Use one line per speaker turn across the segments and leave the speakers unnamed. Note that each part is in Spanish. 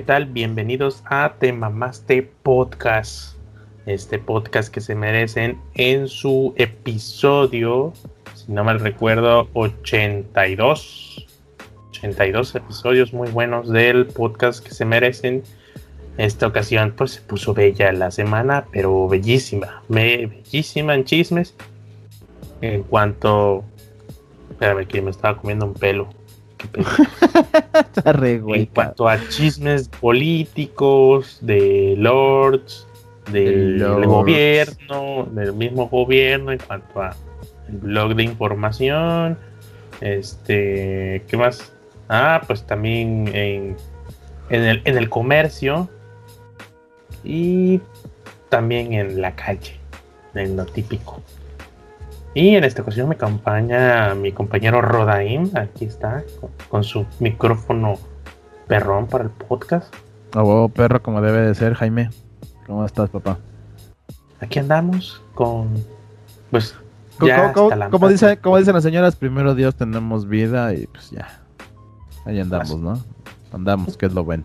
¿qué tal? Bienvenidos a Te Mamaste Podcast. Este podcast que se merecen en su episodio, si no mal recuerdo, 82. 82 episodios muy buenos del podcast que se merecen. Esta ocasión pues se puso bella la semana, pero bellísima. bellísima en chismes. En cuanto... Espérame que me estaba comiendo un pelo. en cuanto a chismes políticos, de lords, del, gobierno, del mismo gobierno, en cuanto a el blog de información, este, ¿qué más? Ah, pues también en, en, el, en el comercio y también en la calle, en lo típico. Y en esta ocasión me acompaña mi compañero Rodaim, aquí está, con, su micrófono perrón para el podcast.
A huevo perro como debe de ser, Jaime. ¿Cómo estás, papá?
Aquí andamos con, pues,
ya como, dice, como dicen las señoras, primero Dios tenemos vida y pues ya. Ahí andamos, ¿no? Andamos, que es lo bueno.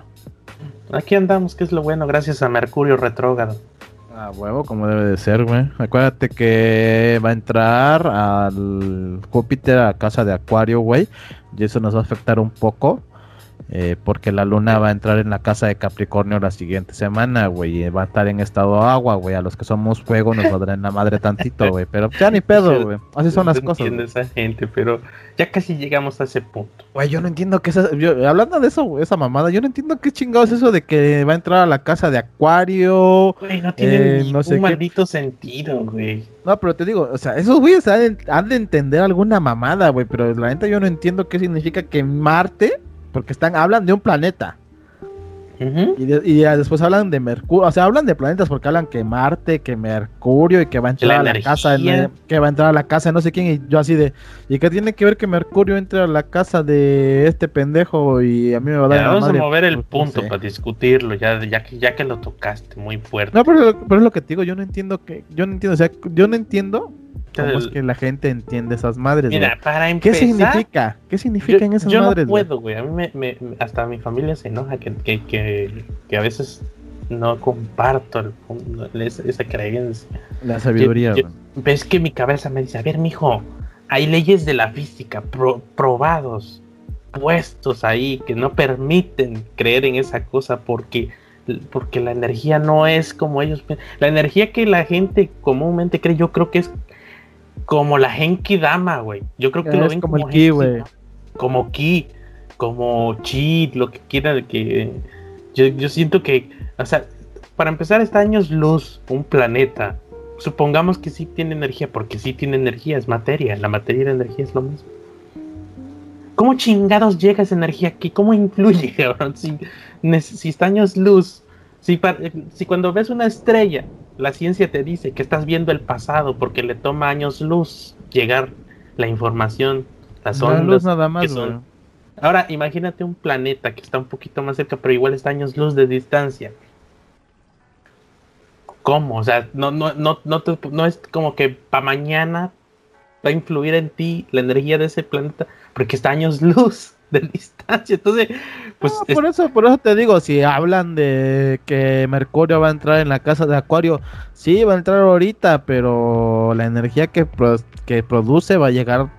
Aquí andamos, que es lo bueno, gracias a Mercurio retrógrado.
Ah, huevo, como debe de ser, güey. Acuérdate que va a entrar al Júpiter a casa de Acuario, güey. Y eso nos va a afectar un poco. Eh, porque la luna va a entrar en la casa de Capricornio la siguiente semana, güey, y va a estar en estado agua, güey. A los que somos fuego nos va en la madre tantito, güey. Pero ya ni pedo, güey. Así son las cosas.
Entiendo esa gente, pero ya casi llegamos a ese punto.
Güey, yo no entiendo que esa. hablando de eso, esa mamada, yo no entiendo qué chingados es eso de que va a entrar a la casa de Acuario.
Güey, no tiene eh, no sé maldito sentido, güey.
No, pero te digo, o sea, esos güeyes han, han de entender alguna mamada, güey. Pero la neta yo no entiendo qué significa que Marte porque están, hablan de un planeta. y, después hablan de Mercurio, o sea, hablan de planetas porque hablan que Marte, que Mercurio y que va a entrar a la casa, que va a entrar a la casa de no sé quién y yo así de, ¿y qué tiene que ver que Mercurio entre a la casa de este pendejo y a mí me va a dar
Vamos a mover el pues, punto para discutirlo, ya, ya que ya que lo tocaste muy fuerte.
No, pero, pero es lo que te digo, yo no entiendo que, yo no entiendo, o sea, yo no entiendo ¿Cómo es que la gente entiende esas madres?
Mira, para empezar.
¿Qué significa? ¿Qué significan esas madres?
Yo no puedo, güey. A mí me, hasta mi familia se enoja que, que, que, a veces no comparto esa, creencia.
La sabiduría.
Ves que mi cabeza me dice: A ver, mijo, hay leyes de la física probados, puestos ahí, que no permiten creer en esa cosa porque porque la energía no es como ellos la energía que la gente comúnmente cree yo creo que es como la Genki Dama, güey. Yo creo que lo ven como, como Ki, güey. Como Ki, como Chi, lo que quieran que. Yo, yo siento que, o sea, para empezar, está años luz, un planeta. Supongamos que sí tiene energía, porque sí tiene energía, es materia. La materia y la energía es lo mismo. ¿Cómo chingados llega esa energía aquí? ¿Cómo influye, cabrón? Si, si está años luz, si, si cuando ves una estrella la ciencia te dice que estás viendo el pasado porque le toma años luz llegar la información, las ondas. nada más, Ahora, imagínate un planeta que está un poquito más cerca, pero igual está años luz de distancia. ¿Cómo? O sea, no, no, no, no, no es como que para mañana va a influir en ti la energía de ese planeta, porque está años luz de distancia. Entonces, pues.
por, eso, por eso te digo, si hablan de que Mercurio va a entrar en la casa de Acuario, sí, va a entrar ahorita, pero la energía que, que produce va a llegar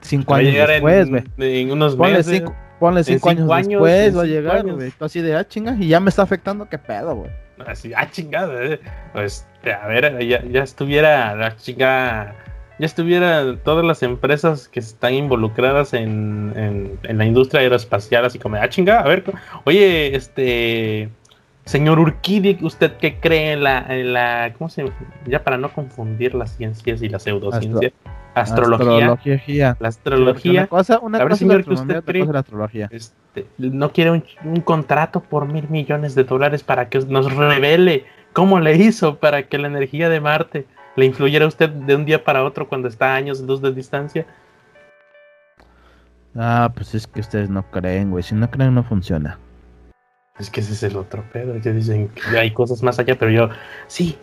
cinco años después,
En, unos meses.
Cinco, ponle cinco, años, después, va a llegar, güey. Así de, ah, chinga, y ya me está afectando, qué pedo, güey.
Así, ah, chingada, eh. Pues, a ver, ya, ya estuviera la chinga ya estuvieran todas las empresas que están involucradas en, la industria aeroespacial, así como, ah, chinga, a ver, oye, este, señor Urquidi, ¿usted qué cree en la, en la, ¿cómo se Ya para no confundir las ciencias y la pseudociencia. astrología, astrología. La astrología. Una cosa, una cosa señor, que usted cree, la astrología. Este, no quiere un, un contrato por mil millones de dólares para que nos revele cómo le hizo para que la energía de Marte le influyera a usted de un día para otro cuando está a años luz de distancia?
Ah, pues es que ustedes no creen, güey. Si no creen, no funciona.
Es que ese es el otro pedo. Ya dicen que hay cosas más allá, pero yo, sí,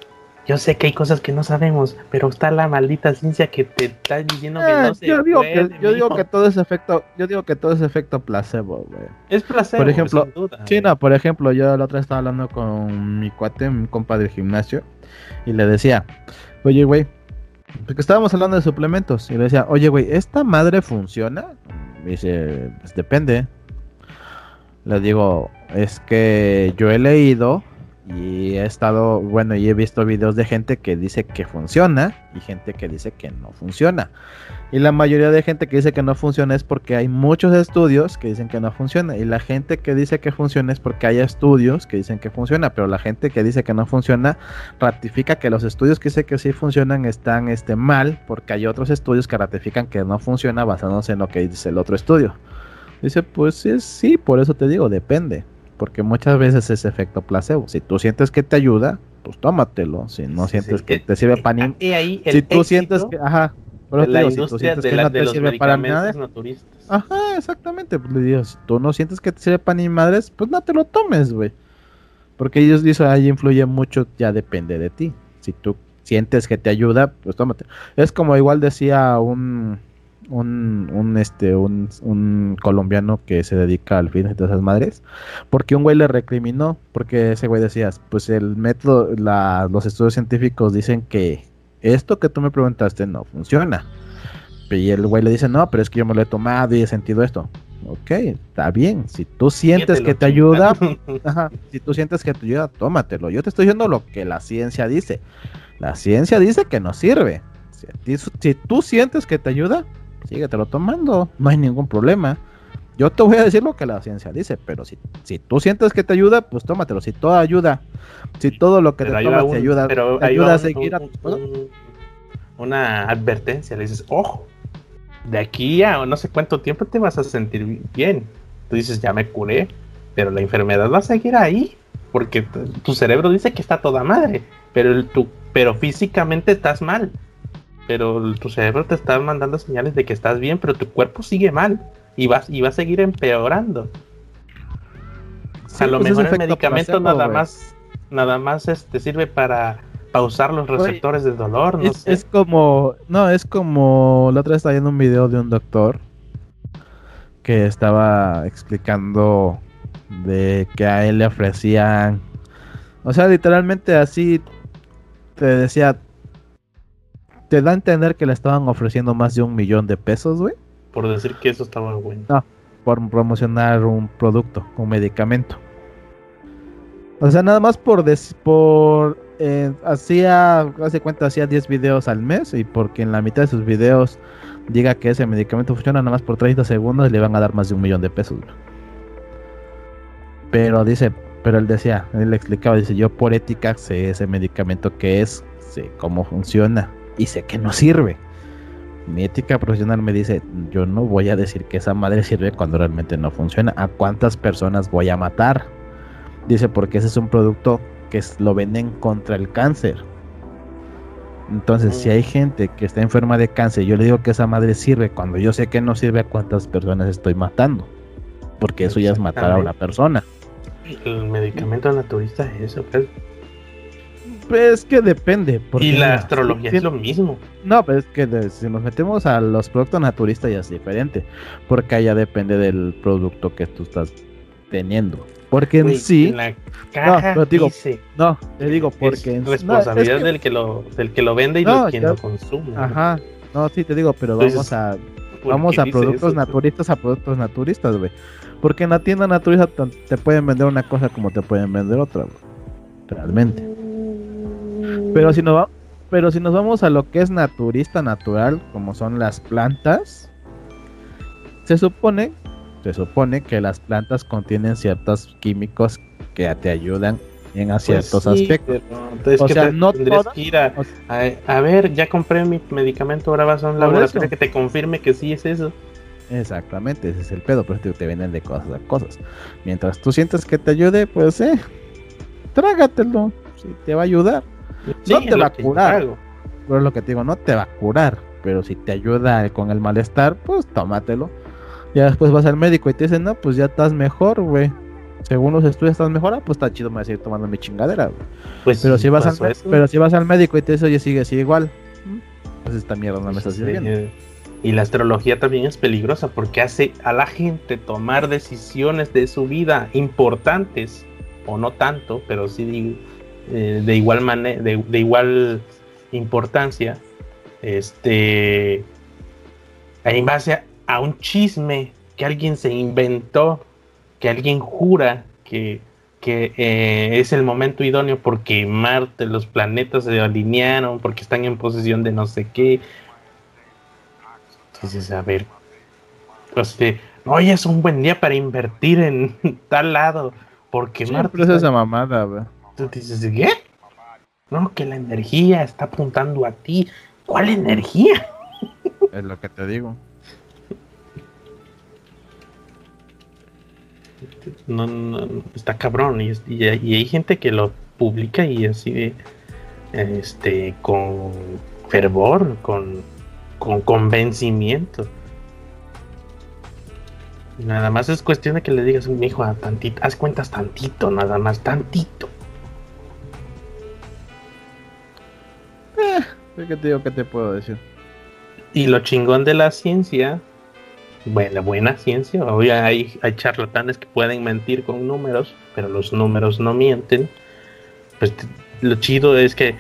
yo sé que hay cosas que no sabemos, pero está la maldita ciencia que te está diciendo que
Eh,
no se
yo digo,
puede,
que, yo digo
mijo.
que todo es efecto, yo digo que todo es efecto placebo, güey.
es placebo,
por ejemplo,
sin duda, güey.
no, por ejemplo, yo la otra vez estaba hablando con mi cuate, mi compa del gimnasio, y le decía, oye, güey, porque estábamos hablando de suplementos, y le decía, oye, güey, ¿esta madre funciona? Me dice, pues depende. Le digo, es que yo he leído y he estado, bueno, y he visto videos de gente que dice que funciona y gente que dice que no funciona. Y la mayoría de gente que dice que no funciona es porque hay muchos estudios que dicen que no funciona. Y la gente que dice que funciona es porque hay estudios que dicen que funciona. Pero la gente que dice que no funciona ratifica que los estudios que dice que sí funcionan están este, mal. Porque hay otros estudios que ratifican que no funciona basándose en lo que dice el otro estudio. Dice, pues sí, sí, por eso te digo, depende. Porque muchas veces es efecto placebo. Si tú sientes que te ayuda, pues tómatelo. Si no sientes
sí.
que te sirve para
ahí el
Si tú
éxito
sientes que... Ajá. te
la
digo, si tú sientes que
la-
no te sirve para nada,
naturistas.
Ajá, exactamente. Pues le digo, si tú no sientes que te sirve para ni madres, pues no te lo tomes, güey. Porque ellos dicen, ahí influye mucho, ya depende de ti. Si tú sientes que te ayuda, pues tómate. Es como igual decía un un, un este un, un colombiano que se dedica al fitness de esas madres, porque un güey le recriminó, porque ese güey decía, pues el método, la, los estudios científicos dicen que esto que tú me preguntaste no funciona. Y el güey le dice, no, pero es que yo me lo he tomado y he sentido esto. Ok, está bien. Si tú sientes que te ayuda, ajá, si tú sientes que te ayuda, tómatelo. Yo te estoy diciendo lo que la ciencia dice. La ciencia dice que no sirve. Si, a ti- si tú sientes que te ayuda, síguetelo tomando. No hay ningún problema. Yo te voy a decir lo que la ciencia dice, pero si, si tú sientes que te ayuda, pues tómatelo. Si todo ayuda, si todo lo que
Pero
te
ahí
tomas te ayuda,
pero
te
ahí
ayuda a seguir a
un- una advertencia. Le dices, ojo, de aquí a no sé cuánto tiempo te vas a sentir bien. Tú dices, ya me curé, pero la enfermedad va a seguir ahí, porque tu cerebro dice que está toda madre, pero, el, tu, pero físicamente estás mal. Pero tu cerebro te está mandando señales de que estás bien, pero tu cuerpo sigue mal y va, y va a seguir empeorando.
Sí,
a lo
pues es
mejor el medicamento
placebo,
nada más nada más este sirve para pausar los receptores de dolor, no
es,
sé.
es como, no, es como, la otra vez estaba viendo un video de un doctor que estaba explicando de que a él le ofrecían, o sea, literalmente así te decía, te da a entender que le estaban ofreciendo más de un millón de pesos, güey,
por decir que eso estaba bueno.
por promocionar un producto, un medicamento. O sea, nada más por, des- por eh, hacía, hace cuenta, hacía 10 videos al mes y porque en la mitad de sus videos diga que ese medicamento funciona nada más por 30 segundos le van a dar más de un millón de pesos. güey. Pero dice, pero él decía, él le explicaba, dice, yo por ética sé ese medicamento que es, sé cómo funciona y sé que no sirve. Mi ética profesional me dice, yo no voy a decir que esa madre sirve cuando realmente no funciona. ¿A cuántas personas voy a matar? Dice, porque ese es un producto que lo venden contra el cáncer. Entonces, si hay gente que está enferma de cáncer, yo le digo que esa madre sirve cuando yo sé que no sirve, ¿a cuántas personas estoy matando? Porque eso ya es matar a una persona.
El medicamento naturista es eso, pues.
Pues que depende. porque
y la astrología
si-
es lo mismo.
No, pero es que de- si nos metemos a los productos naturistas ya es diferente, porque allá depende del producto que tú estás teniendo. Porque en sí,
en la caja
digo,
dice
no, te digo
que
porque
es
en
responsabilidad
no, es que-
del que lo del que lo vende y
No,
de quien
ya-
lo consume.
Ajá, no, sí te digo, pero
Entonces,
vamos a
¿Por
vamos a productos
eso?
naturistas a productos naturistas, güey. Porque en la tienda naturista te pueden vender una cosa como te pueden vender otra, güey. Realmente. Pero si nos va, pero si nos vamos a lo que es naturista natural, como son las plantas, se supone, se supone que las plantas contienen ciertos químicos que te ayudan en a
Pues
ciertos
sí,
aspectos.
entonces,
O
¿qué
sea,
te-
no
tendrías
todas-
que ir a,
o-
a, a ver, ya compré mi medicamento, ahora vas a un laboratorio que te confirme que sí es eso.
Exactamente, ese es el pedo, pero te, te venden de cosas a cosas. Mientras tú sientes que te ayude, pues eh, trágatelo, si te va a ayudar.
Sí,
No te va a curar. Pero es lo que te digo, no te va a curar, pero si te ayuda con el malestar, pues tómatelo. Ya después vas al médico y te dicen, no, pues ya estás mejor, güey. según los estudios estás mejora, pues está chido me voy a seguir tomando mi chingadera, Pues pero si vas al, pero si vas al médico y te dice, oye, sigue, sigue igual, pues esta mierda no me está sirviendo.
Y la astrología también es peligrosa porque hace a la gente tomar decisiones de su vida importantes, o no tanto, pero sí de, eh, igual manera, de, igual importancia, este, en base a un chisme que alguien se inventó, que alguien jura que, eh, es el momento idóneo porque Marte, los planetas se alinearon, porque están en posesión de no sé qué. Entonces, a ver, pues, hoy es un buen día para invertir en tal lado, porque
Marte... es esa mamada,
Tú dices, ¿qué? No, que la energía está apuntando a ti. ¿Cuál energía?
Es lo que te digo.
no, está cabrón y, hay gente que lo publica y así este con fervor con, con convencimiento nada más es cuestión de que le digas mi hijo a tantito haz cuentas tantito nada más tantito
eh, ¿qué te digo? ¿qué te puedo decir?
y lo chingón de la ciencia buena, buena ciencia. Hoy hay, hay charlatanes que pueden mentir con números, pero los números no mienten. Pues lo chido es que,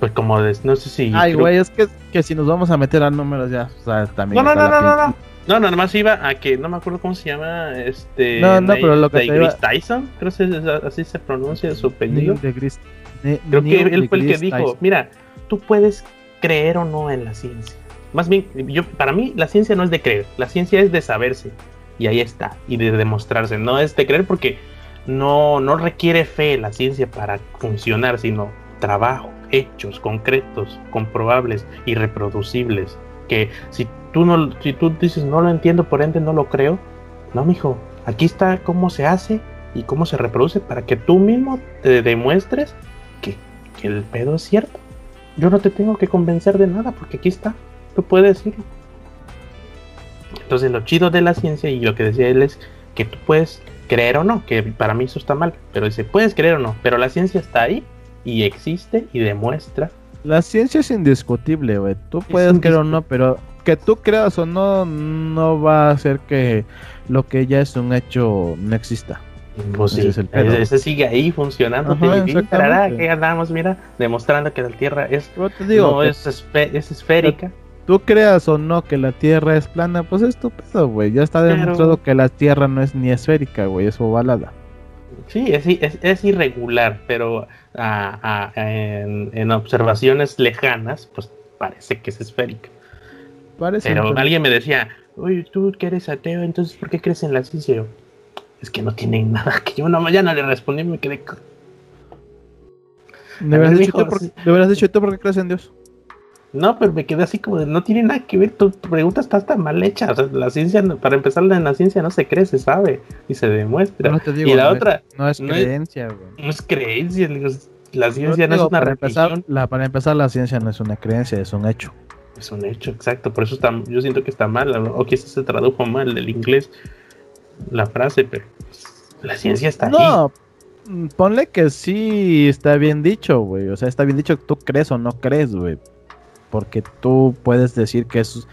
pues como no sé si.
Ay, güey, es que, que, si nos vamos a meter a números ya, o sea, también.
No, no, no, no, no, no. No, nada más iba a que no me acuerdo cómo se llama este.
No, no, pero lo que te
iba... Tyson, creo que así se pronuncia su apellido. creo que él fue el que dijo, mira, puedes creer o no en la ciencia más bien, yo, para mí la ciencia no es de creer, la ciencia es de saberse. Y ahí está, y de demostrarse. No es de creer porque no, no requiere fe la ciencia para funcionar, sino trabajo, hechos concretos, comprobables y reproducibles. Que si tú no, si tú dices no lo entiendo, por ende no lo creo, no, mijo, aquí está cómo se hace y cómo se reproduce para que tú mismo te demuestres que, que el pedo es cierto. Yo no te tengo que convencer de nada porque aquí está tú puedes decirlo. Entonces lo chido de la ciencia y lo que decía él es que tú puedes creer o no, que para mí eso está mal, pero dice, puedes creer o no, pero la ciencia está ahí y existe y demuestra.
La ciencia es indiscutible, güey. Tú puedes creer o no, pero que tú creas o no, no va a hacer que lo que ya es un hecho no exista.
Pues sí, ese, sigue ahí funcionando. Ajá, que mira, demostrando que la Tierra es, no es, es esférica
tú creas o no que la Tierra es plana, pues es tu pedo, güey. Ya está demostrado que la Tierra no es ni esférica, güey, es ovalada.
Sí, es, es, irregular, pero en, observaciones lejanas, pues parece que es esférica. Parece pero alguien me decía, oye, tú que eres ateo, entonces ¿por qué crees en la ciencia? Es que no tiene nada que yo no, ya no le respondí, me quedé...
¿Le hubieras, dicho, ¿Le hubieras dicho tú por qué crees en Dios?
No, pero me quedé así como de, no tiene nada que ver, tu pregunta está tan mal hecha. O sea, la ciencia, para empezar, en la ciencia no se cree, se sabe y se demuestra. y la otra.
no es creencia,
güey. No es creencia, la ciencia no, es una
para empezar, la, para empezar, la ciencia no es una creencia, es un hecho.
Es un hecho, exacto. Por eso está, yo siento que está mal, o quizás se tradujo mal del inglés la frase, pero la ciencia está
no, ahí. No, ponle que sí está bien dicho, güey. O sea, está bien dicho que tú crees o no crees, güey porque tú puedes decir que es,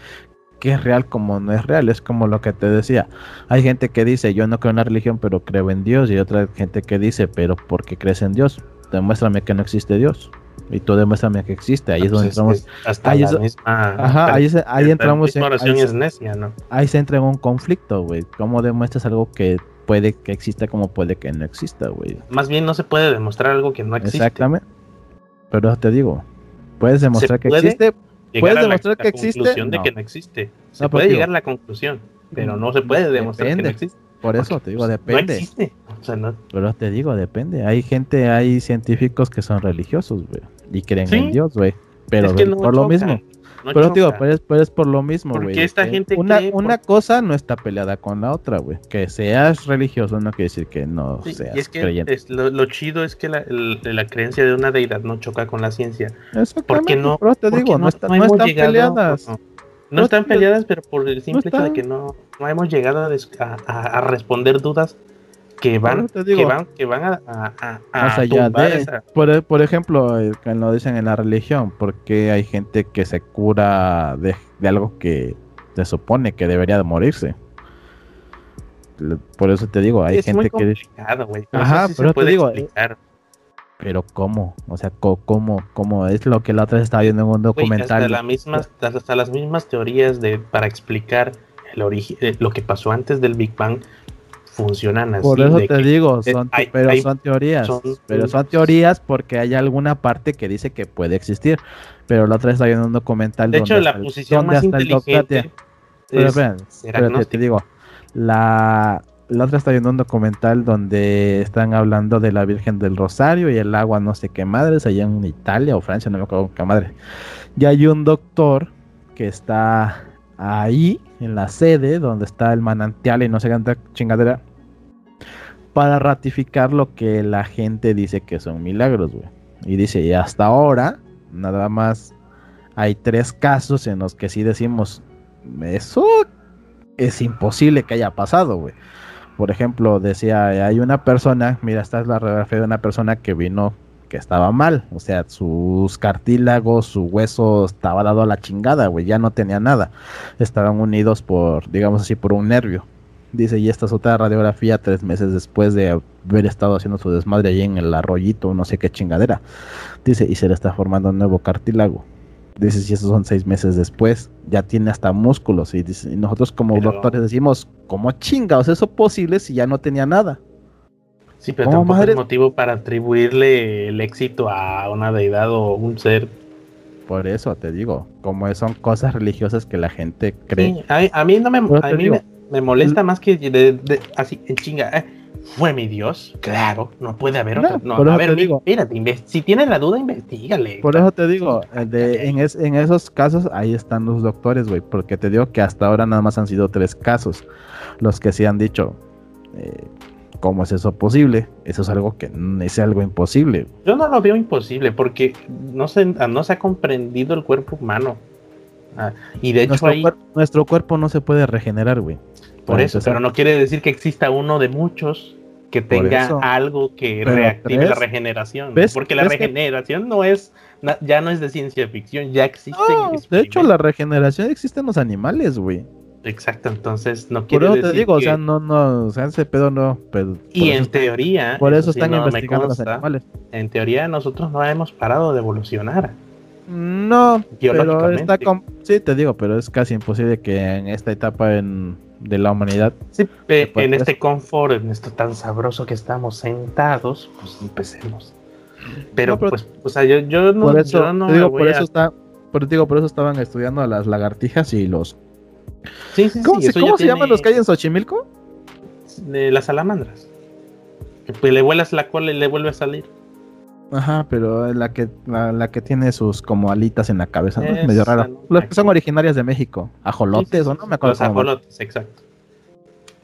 que es real como no es real, es como lo que te decía. Hay gente que dice, yo no creo en la religión, pero creo en Dios, y otra gente que dice, pero porque crees en Dios, demuéstrame que no existe Dios. Y tú demuéstrame que existe. Ahí es donde entramos. ahí, ajá, ahí, ahí entramos en. Ahí se entra en un conflicto, güey. ¿Cómo demuestras algo que puede que exista como puede que no exista, güey?
Más bien no se puede demostrar algo que no existe. Exactamente.
Pero te digo, Puedes demostrar que existe.
Puedes demostrar que existe. conclusión de que no existe. Se puede llegar a la conclusión, pero no se puede demostrar que no existe.
Por eso te digo, depende. No existe. Pero te digo, depende. Hay gente, hay científicos que son religiosos, güey, y creen en Dios, güey. Pero por lo mismo pero digo, pero es, por lo mismo, güey.
Porque esta gente
una, una cosa no está peleada con la otra, güey. Que seas religioso no quiere decir que no seas
y es que lo, chido es que la, la, creencia de una deidad no choca con la ciencia. Porque no,
pero te digo, no, están peleadas.
No, están peleadas, pero por el simple hecho de que no, no hemos llegado a, a, responder dudas que van, que van, que van a, a, a,
por, por, ejemplo, eh, que lo dicen en la religión, porque hay gente que se cura de, de algo que se supone que debería de morirse. Por eso te digo, hay gente que. Ajá, pero te digo. Explicar. Pero ¿cómo? O sea, ¿cómo, cómo es lo que la otra estaba viendo en un documental?
hasta, mismas, hasta las mismas teorías de para explicar el origen, eh, lo que pasó antes del Big Bang funcionan así.
Por eso te digo, son, pero son teorías. pero son teorías porque hay alguna parte que dice que puede existir. Pero la otra vez viendo un documental.
De hecho, la posición más inteligente.
Pero, te digo, la, la otra está viendo un documental donde están hablando de la Virgen del Rosario y el agua no sé qué madres, allá en Italia o Francia, no me acuerdo qué madre. Y hay un doctor que está ahí, en la sede, donde está el manantial y no sé qué chingadera, para ratificar lo que la gente dice que son milagros, güey. Y dice, y hasta ahora, nada más hay tres casos en los que sí decimos, eso es imposible que haya pasado, güey. Por ejemplo, decía, hay una persona, mira, esta es la radiografía de una persona que vino que estaba mal, o sea, sus cartílagos, su hueso estaba dado a la chingada, güey, ya no tenía nada. Estaban unidos por, digamos así, por un nervio. Dice, y esta es otra radiografía tres meses después de haber estado haciendo su desmadre ahí en el arroyito, no sé qué chingadera. Dice, y se le está formando un nuevo cartílago. Dice, si esos son seis meses después, ya tiene hasta músculos. Y, dice, nosotros como doctores decimos, ¿cómo chingados eso posible si ya no tenía nada?
Sí, pero tampoco es motivo para atribuirle el éxito a una deidad o un ser.
Por eso te digo, como son cosas religiosas que la gente cree.
a, mí no me, a mí me, molesta más que así en chinga. Eh, fue mi Dios, claro, no puede haber otro. No, a ver, digo, si tienes la duda, investigale.
Por eso te digo, en, en, esos casos ahí están los doctores, güey, porque te digo que hasta ahora nada más han sido tres casos los que se han dicho. Eh, ¿Cómo es eso posible? Eso es algo que es algo imposible.
Yo no lo veo imposible porque no se, no se ha comprendido el cuerpo humano. Ah, y de
hecho
nuestro,
nuestro cuerpo no se puede regenerar, güey.
Por, eso, pero no quiere decir que exista uno de muchos que tenga algo que reactive la regeneración. Porque la regeneración no es ya no es de ciencia ficción, ya existe.
de hecho, la regeneración existe en los animales, güey.
Exacto, entonces no quiero
decir. te digo, o sea, no, no, o sea, ese pedo no.
y en teoría.
Por eso, están investigando los animales.
En teoría, nosotros no hemos parado de evolucionar.
No, pero está. Sí, te digo, pero es casi imposible que en esta etapa de la humanidad.
Sí, en este confort, en esto tan sabroso que estamos sentados, pues empecemos. Pero, pues, o sea, yo, yo no.
Por eso, no digo, por eso está. Por, digo, por eso estaban estudiando a las lagartijas y los ¿Cómo, se, llaman los que hay en Xochimilco?
De las salamandras. Que pues, le vuelas la cola y le vuelve a salir.
Ajá, pero la que, la, que tiene sus como alitas en la cabeza, ¿no? Es medio raro. Los que son originarias de México. Ajolotes, ¿o no? Me acuerdo.
Los ajolotes, exacto.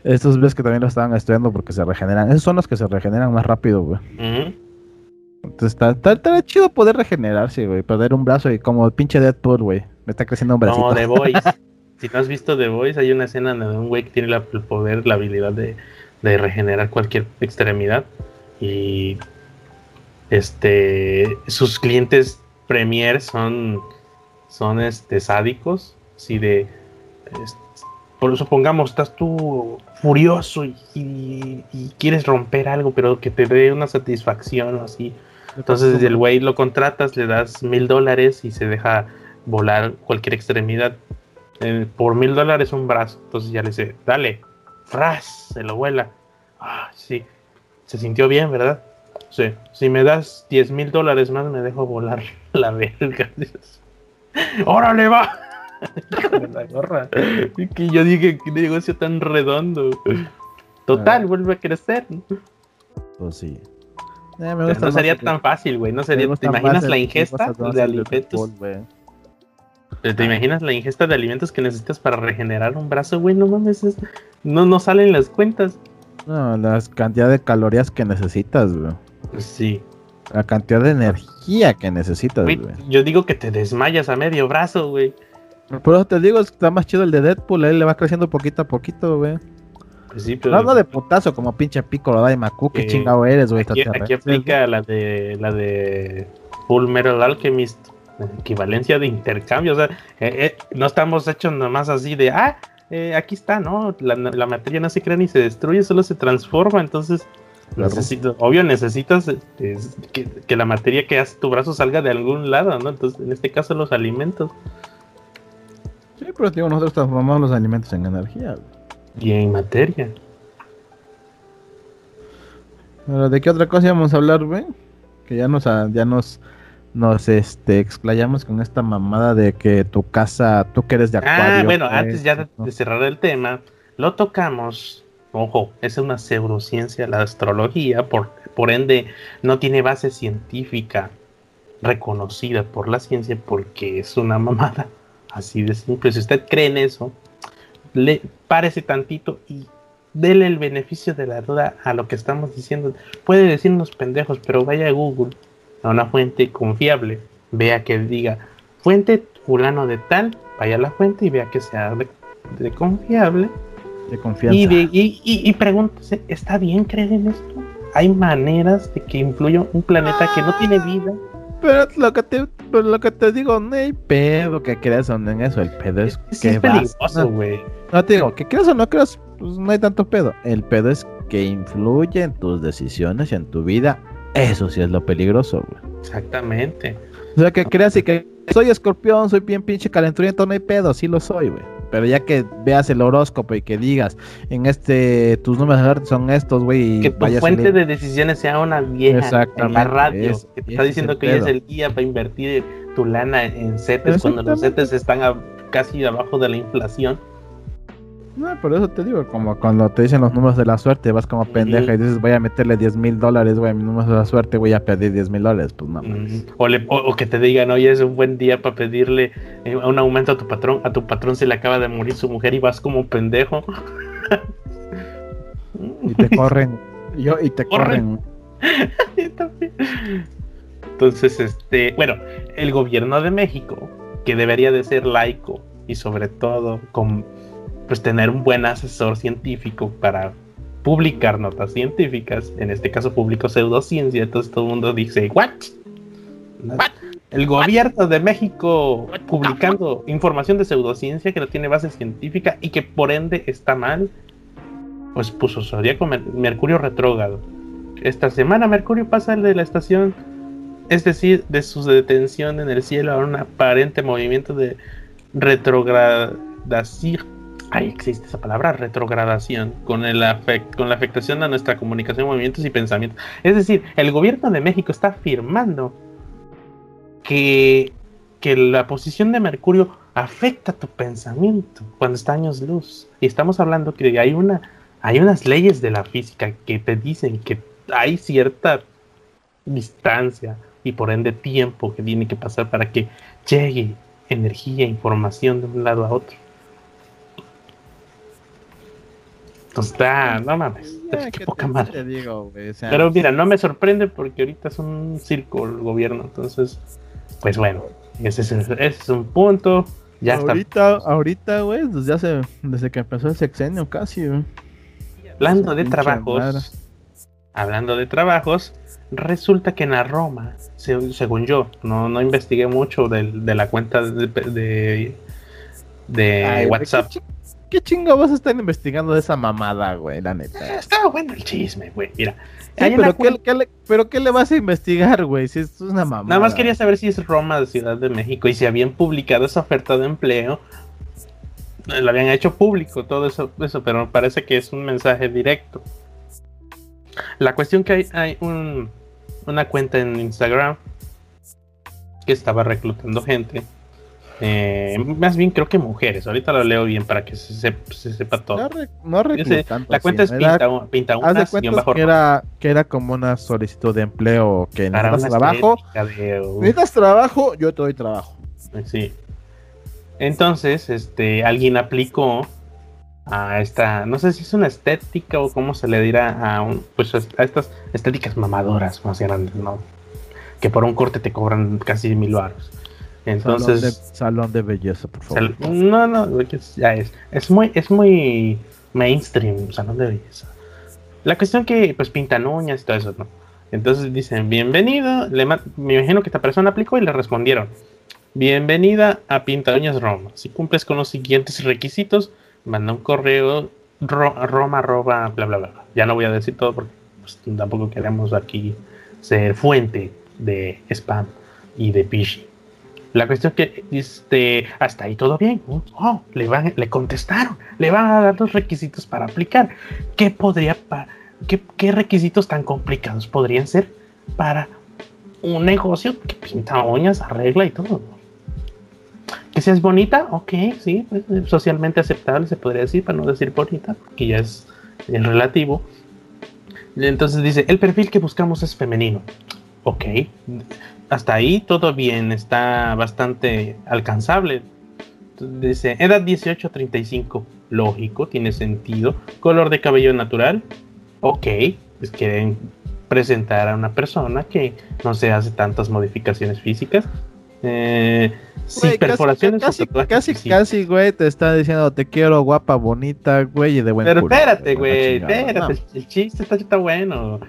Estos ves que también lo estaban estudiando porque se regeneran. Esos son los que se regeneran más rápido, güey. Entonces está, está, chido poder regenerarse, güey. Perder un brazo y como el pinche Deadpool, güey. Me está creciendo un brazo.
Como The Voice. si no has visto The Voice, hay una escena donde un güey que tiene el poder, la habilidad de, regenerar cualquier extremidad. Y este sus clientes premier son son este sádicos así de por supongamos estás tú furioso y, quieres romper algo pero que te dé una satisfacción así entonces el güey lo contratas le das mil dólares y se deja volar cualquier extremidad eh, por mil dólares un brazo. Entonces ya le dice, dale, ras, se lo vuela. Ah, sí, se sintió bien, ¿verdad? Sí, si me das diez mil dólares más, me dejo volar la verga. ¡Órale, va! la gorra. que yo dije, qué negocio tan redondo. Total, ah. vuelve a crecer.
Pues sí.
Eh, no sería tan fácil, güey. No sería. ¿Te imaginas la ingesta de alimentos? ¿Te imaginas la ingesta de alimentos que necesitas para regenerar un brazo, güey? No mames, no, no salen las cuentas.
No, la cantidad de calorías que necesitas, güey.
Sí.
La cantidad de energía que necesitas, güey.
Yo digo que te desmayas a medio brazo, güey.
Por eso te digo, está más chido el de Deadpool, él le va creciendo poquito a poquito, güey. Pues sí, pero... No, de putazo como pinche pico lo da Macu, qué chingado eres, güey.
Aquí, aquí aplica la de la de Full Metal Alchemist, equivalencia de intercambio, o sea, eh, eh, no estamos hechos nomás así de, ah, eh, aquí está, ¿no? La, la, materia no se crea ni se destruye, solo se transforma, entonces Necesito, obvio, necesitas este, que, la materia que hace tu brazo salga de algún lado, ¿no? Entonces, en este caso, los alimentos.
Sí, pero digo, nosotros transformamos los alimentos en energía.
Y en materia.
¿De qué otra cosa íbamos a hablar, güey? Que ya nos, ya nos, nos este, explayamos con esta mamada de que tu casa, tú que eres de ah, acuario.
Ah, bueno, antes ya de cerrar el tema, lo tocamos Ojo, es una pseudociencia la astrología, por, por ende no tiene base científica reconocida por la ciencia porque es una mamada. Así de simple. Si usted cree en eso, le parece tantito y dele el beneficio de la duda a lo que estamos diciendo. Puede decirnos pendejos, pero vaya a Google, a una fuente confiable. Vea que diga fuente fulano de tal, vaya a la fuente y vea que sea de confiable
de confianza.
Y, y, y, pregúntese, ¿está bien creer en esto? ¿Hay maneras de que influya un planeta que no tiene vida?
Pero lo que te, lo que te digo, no hay pedo que creas en eso. El pedo es, que
es peligroso, güey.
No, te digo, que creas o no creas, pues no hay tanto pedo. El pedo es que influye en tus decisiones y en tu vida. Eso sí es lo peligroso, güey.
Exactamente.
O sea, que creas y que soy escorpión, soy bien pinche calenturiento, no hay pedo, sí lo soy, güey. Pero ya que veas el horóscopo y que digas, en este, tus números son estos, güey.
Que tu fuente de decisiones sea una vieja en la radio, que te está diciendo que hoy es el día para invertir tu lana en CETES cuando los CETES están casi abajo de la inflación.
No, por eso te digo, como cuando te dicen los números de la suerte, vas como pendeja y dices, voy a meterle 10 mil dólares, güey, a mi número de la suerte, voy a pedir 10 mil dólares, pues no.
o, que te digan, oye, es un buen día para pedirle eh, un aumento a tu patrón, a tu patrón se le acaba de morir su mujer y vas como pendejo.
y te corren, yo, y te corren.
Entonces, este, bueno, el gobierno de México, que debería de ser laico y sobre todo con pues tener un buen asesor científico para publicar notas científicas, en este caso publicó pseudociencia, entonces todo el mundo dice, ¿what? El gobierno de México publicando información de pseudociencia que no tiene base científica y que por ende está mal, pues puso Zodíaco Mercurio retrógrado. Esta semana Mercurio pasa de la estación, es decir, de su detención en el cielo a un aparente movimiento de retrogradación ahí existe esa palabra, retrogradación, con, el con la afectación a nuestra comunicación, movimientos y pensamientos. Es decir, el gobierno de México está afirmando que, que la posición de Mercurio afecta tu pensamiento cuando está años luz. Y estamos hablando que hay, una, hay unas leyes de la física que te dicen que hay cierta distancia y por ende tiempo que tiene que pasar para que llegue energía, información de un lado a otro. Está, no mames, eh, qué poca madre. Pero mira, no me sorprende porque ahorita es un circo el gobierno, entonces, pues bueno, ese es, un punto. Ya
ahorita, ahorita, güey, desde hace, desde que empezó el sexenio casi,
Hablando de trabajos, hablando de trabajos, resulta que en la Roma, según yo, no, no investigué mucho de, la cuenta de, de, WhatsApp.
¿Qué a estar investigando de esa mamada, güey? La neta.
Estaba bueno el chisme, güey. Mira.
pero, ¿qué, le, pero, ¿qué, le, vas a investigar, güey? Si esto es una mamada.
Nada más quería saber si es Roma de Ciudad de México y si habían publicado esa oferta de empleo. Lo habían hecho público, todo eso, eso pero parece que es un mensaje directo. La cuestión que hay, hay un, una cuenta en Instagram que estaba reclutando gente eh, más bien creo que mujeres. Ahorita lo leo bien para que se, sepa todo.
No, tanto
La cuenta es pinta, pinta
una, que era, que era como una solicitud de empleo que necesitas trabajo. Necesitas trabajo, yo te doy trabajo.
Sí. Entonces, este, alguien aplicó a esta, no sé si es una estética o cómo se le dirá a un, pues a estas estéticas mamadoras más grandes, ¿no? Que por un corte te cobran casi mil baros. Entonces.
Salón de, belleza, por favor.
no, no, ya es. Es muy, es muy mainstream, salón de belleza. La cuestión que pues pintan uñas y todo eso, ¿no? Entonces dicen, bienvenido, le me imagino que esta persona aplicó y le respondieron, bienvenida a Pinta Uñas Roma. Si cumples con los siguientes requisitos, manda un correo roma arroba bla bla bla. Ya no voy a decir todo porque pues, tampoco queremos aquí ser fuente de spam y de phishing. La cuestión que este, hasta ahí todo bien. Oh, le, van, le contestaron. Le van a dar los requisitos para aplicar. ¿Qué podría qué, requisitos tan complicados podrían ser para un negocio que pinta uñas, arregla y todo? Que seas bonita, ok, sí, pues, socialmente aceptable se podría decir, para no decir bonita, que ya es, es relativo. Entonces dice, el perfil que buscamos es femenino. Ok, hasta ahí todo bien, está bastante alcanzable. Dice, edad 18 a 35, lógico, tiene sentido. Color de cabello natural, ok, pues quieren presentar a una persona que no se hace tantas modificaciones físicas. Eh, sin perforaciones.
Casi, casi, casi, güey, te está diciendo te quiero guapa, bonita, güey, y de buen
Pero espérate, güey, espérate, el chiste está, está bueno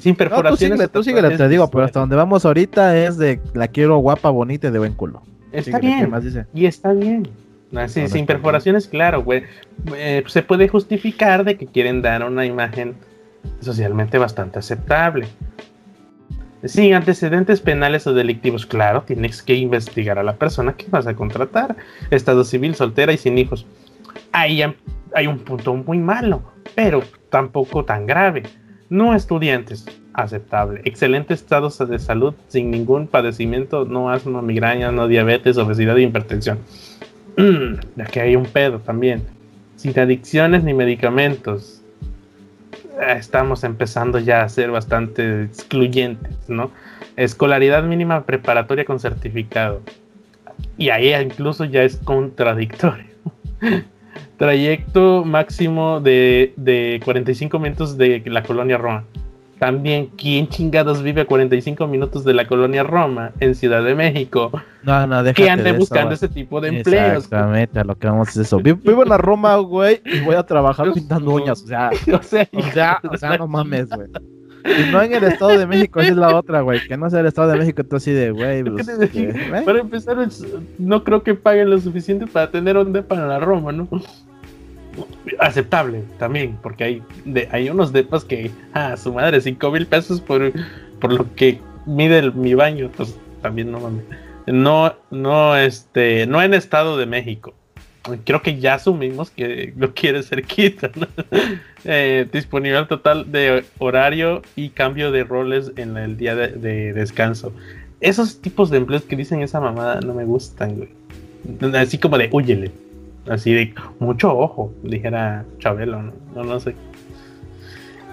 sin perforaciones.
No, tú síguele, te digo, pero hasta donde vamos ahorita es de la quiero guapa, bonita y de buen culo.
Está bien. Y está bien. sin perforaciones, claro, güey. Eh, se puede justificar de que quieren dar una imagen socialmente bastante aceptable. Sin antecedentes penales o delictivos, claro, tienes que investigar a la persona que vas a contratar. Estado civil, soltera y sin hijos. Ahí hay un punto muy malo, pero tampoco tan grave no estudiantes, aceptable. Excelente estado de salud, sin ningún padecimiento, no asma, migraña, no diabetes, obesidad e hipertensión. ya que hay un pedo también. Sin adicciones ni medicamentos. Estamos empezando ya a ser bastante excluyentes, ¿no? Escolaridad mínima preparatoria con certificado. Y ahí incluso ya es contradictorio. Trayecto máximo de, de 45 minutos de la colonia Roma. También, ¿quién chingados vive a 45 minutos de la colonia Roma en Ciudad de México?
No, no, déjate
Que ande buscando ese tipo de empleos.
Exactamente, a lo que vamos es eso. Vivo en la Roma, güey, y voy a trabajar pintando uñas. O sea, o sea, o sea, o sea no mames, güey. Y no en el Estado de México, esa es la otra, güey. Que no sea el Estado de México, tú así de, güey. Pues,
para empezar, no creo que paguen lo suficiente para tener un para la Roma, ¿no? Aceptable también, porque hay, hay unos depas que, a su madre, 5 mil pesos por, por lo que mide mi baño, pues también no mames. No, no, este, no en Estado de México. Creo que ya asumimos que lo quiere cerquita. ¿no? eh, disponible total de horario y cambio de roles en el día de, de, descanso. Esos tipos de empleos que dicen esa mamada no me gustan, güey. Así como de, huyele Así de mucho ojo, dijera Chabelo, ¿no? No, no sé.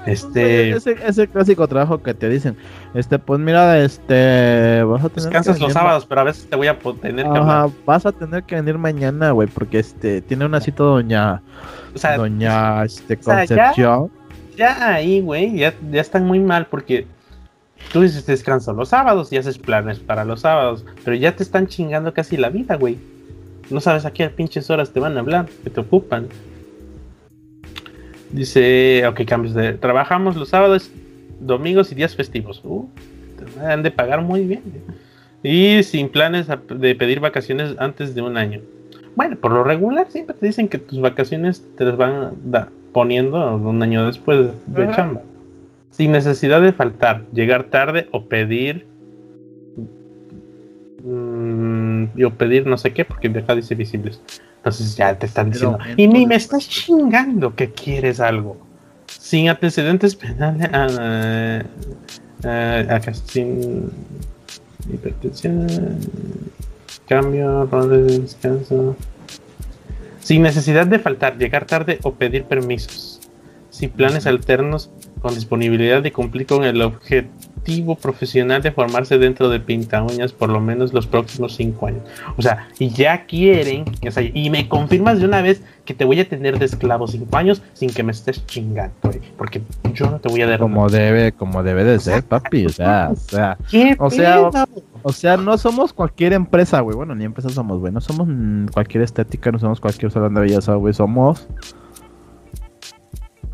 Este... Ese, ese, clásico trabajo que te dicen, este, pues mira, este,
vas a tener Descansas los sábados, pero a veces te voy a tener
que vas a tener que venir mañana, güey, porque este, tiene una cita doña, o sea, doña, este, Concepción.
ya, ahí, güey, ya, ya están muy mal porque tú dices descanso los sábados y haces planes para los sábados, pero ya te están chingando casi la vida, güey. No sabes a qué pinches horas te van a hablar, que te ocupan. Dice, ok, cambios de... Trabajamos los sábados, domingos y días festivos. Uh, te van de pagar muy bien. Y sin planes de pedir vacaciones antes de un año. Bueno, por lo regular siempre te dicen que tus vacaciones te las van poniendo un año después de chamba. Sin necesidad de faltar, llegar tarde o pedir o pedir no sé qué, porque de acá dice visibles. Entonces ya te están diciendo, y ni me estás chingando que quieres algo. Sin antecedentes penales, uh, uh, acá sin hipertensión, cambio, rol de descanso. Sin necesidad de faltar, llegar tarde o pedir permisos. Sin planes alternos con disponibilidad de cumplir con el objeto profesional de formarse dentro de pinta uñas por lo menos los próximos cinco años. O sea, y ya quieren, y me confirmas de una vez que te voy a tener de esclavo cinco años sin que me estés chingando, porque yo no te voy a dar
como debe, como debe de ser, papi, o sea, o sea, o sea, o, sea, no somos cualquier empresa, güey, bueno, ni empresa somos, güey, no somos cualquier estética, no somos cualquier salón de belleza, güey, somos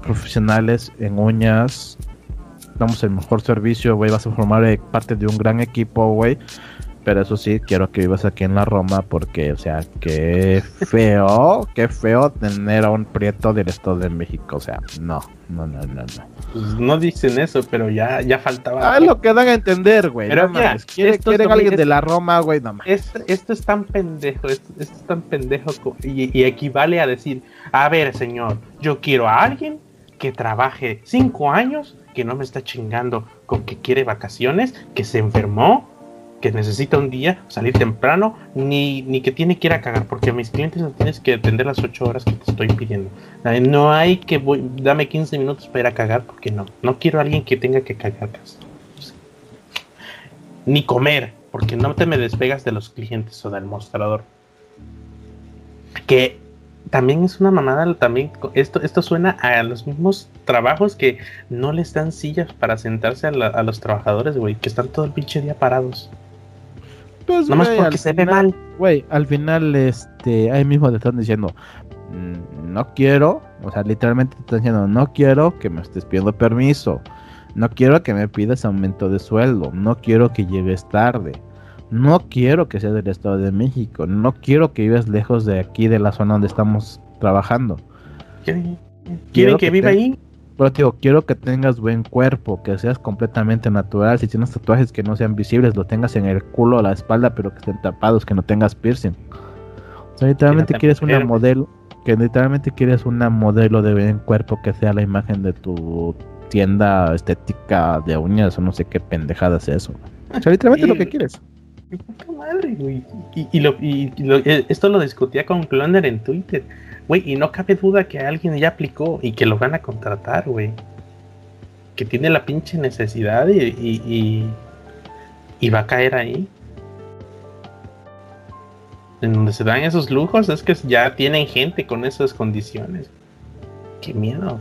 profesionales en uñas, damos el mejor servicio, güey, vas a formar parte de un gran equipo, güey. Pero eso sí, quiero que vivas aquí en la Roma porque, o sea, qué feo, qué feo tener a un prieto del Estado de México. O sea, no, no, no, no, no.
Pues no dicen eso, pero ya, ya faltaba.
Ah, lo que dan a entender, güey. Pero no mira, quieren, alguien de la Roma, güey, no más.
Esto, es tan pendejo, esto, es tan pendejo y, y equivale a decir, a ver, señor, yo quiero a alguien que trabaje cinco años, que no me está chingando con que quiere vacaciones, que se enfermó, que necesita un día salir temprano, ni, ni que tiene que ir a cagar, porque mis clientes no tienes que atender las 8 horas que te estoy pidiendo. No hay que voy, dame 15 minutos para ir a cagar, porque no. No quiero a alguien que tenga que cagar. Ni comer, porque no te me despegas de los clientes o del mostrador. Que también es una mamada, también esto, esto suena a los mismos trabajos que no les dan sillas para sentarse a, a los trabajadores, güey, que están todo el pinche día parados.
Pues, Nomás porque se ve mal. Güey, al final, este, ahí mismo te están diciendo, mm, no quiero, o sea, literalmente te están diciendo, no quiero que me estés pidiendo permiso, no quiero que me pidas aumento de sueldo, no quiero que llegues tarde, no quiero que seas del Estado de México, no quiero que vivas lejos de aquí, de la zona donde estamos trabajando.
¿Quieren, que, viva ahí?
Pero digo, quiero que tengas buen cuerpo, que seas completamente natural. Si tienes tatuajes que no sean visibles, lo tengas en el culo o la espalda, pero que estén tapados, que no tengas piercing. O sea, literalmente quieres una modelo, que literalmente quieres una modelo de buen cuerpo que sea la imagen de tu tienda estética de uñas o no sé qué pendejada es eso. O sea, literalmente lo que quieres.
Y, esto lo discutía con Cloner en Twitter Güey, y no cabe duda que alguien ya aplicó y que lo van a contratar, güey. Que tiene la pinche necesidad y, y, y, va a caer ahí. En donde se dan esos lujos es que ya tienen gente con esas condiciones. Qué miedo.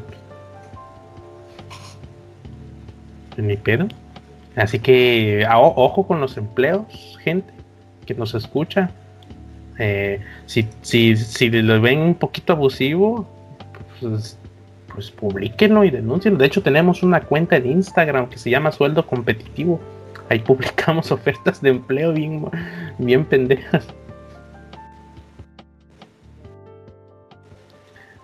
Ni pedo. Así que ojo con los empleos, gente que nos escucha. Eh, si, si, si lo ven un poquito abusivo, pues, pues y denúncienlo. De hecho, tenemos una cuenta en Instagram que se llama Sueldo Competitivo. Ahí publicamos ofertas de empleo bien, bien pendejas.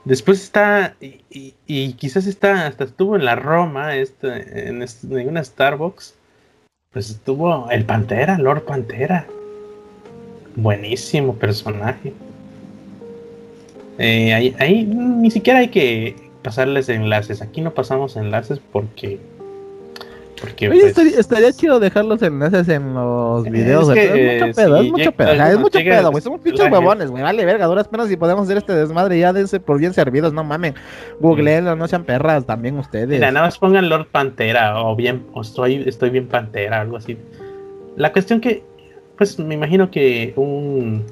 Después está, y, quizás está, hasta estuvo en la Roma, este, en una Starbucks, pues estuvo el Pantera, Lord Pantera. Buenísimo personaje. Eh, ahí, ni siquiera hay que pasarles enlaces. Aquí no pasamos enlaces porque.
Porque Oye, pues, estaría, chido dejar los enlaces en los videos. Es, mucho pedo, es mucho pedo. es mucho pedo, güey. Somos pinches huevones, güey. Vale, verga, duras penas si podemos hacer este desmadre. Ya dense por bien servidos, no mamen. Google, no sean perras también ustedes.
Mira, nada más pongan Lord Pantera o bien, o estoy, estoy bien Pantera, algo así. La cuestión que pues me imagino que un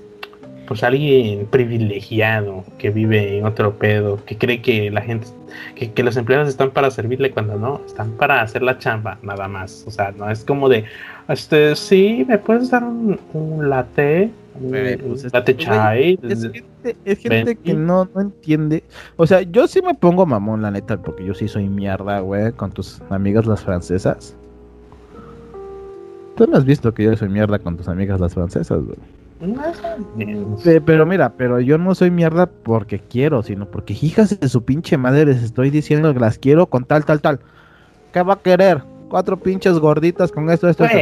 pues alguien privilegiado que vive en otro pedo, que cree que la gente, que, los empleados están para servirle cuando no, están para hacer la chamba, nada más. O sea, no es como de, este, sí, me puedes dar un, un latte, un,
pues, chai. Es gente, que no, no entiende. O sea, yo sí me pongo mamón, la neta, porque yo sí soy mierda, güey, con tus amigas las francesas. Tú no has visto que yo soy mierda con tus amigas las francesas, güey. Pero mira, pero yo no soy mierda porque quiero, sino porque hijas de su pinche madre les estoy diciendo que las quiero con tal, tal, tal. ¿Qué va a querer? Cuatro pinches gorditas con esto, esto,
esto.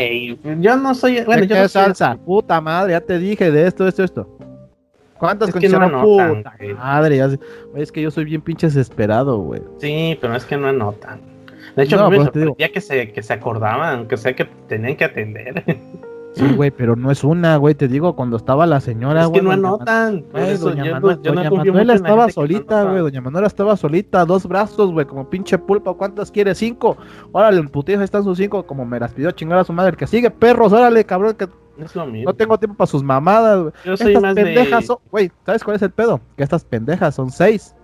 Yo no soy.
Bueno, yo salsa? Puta madre, ya te dije de esto, esto, esto. ¿Cuántas es que no anotan, Puta madre, es que yo soy bien pinche desesperado, güey.
Sí, pero es que no anotan. De hecho, no, me pues, sorprendía que se, que se acordaban, aunque sea que tenían que atender.
Sí, güey, pero no es una, güey, te digo, cuando estaba la señora,
es que no anotan.
doña, Manuela estaba solita, güey, doña Manuela estaba solita, dos brazos, güey, como pinche pulpa, ¿cuántas quiere? Cinco. Órale, en putiza están sus cinco, como me las pidió chingar a su madre, que sigue, perros, órale, cabrón, que es lo mismo. no tengo tiempo para sus mamadas, güey. Yo soy estas pendejas son, güey, ¿sabes cuál es el pedo? Que estas pendejas son seis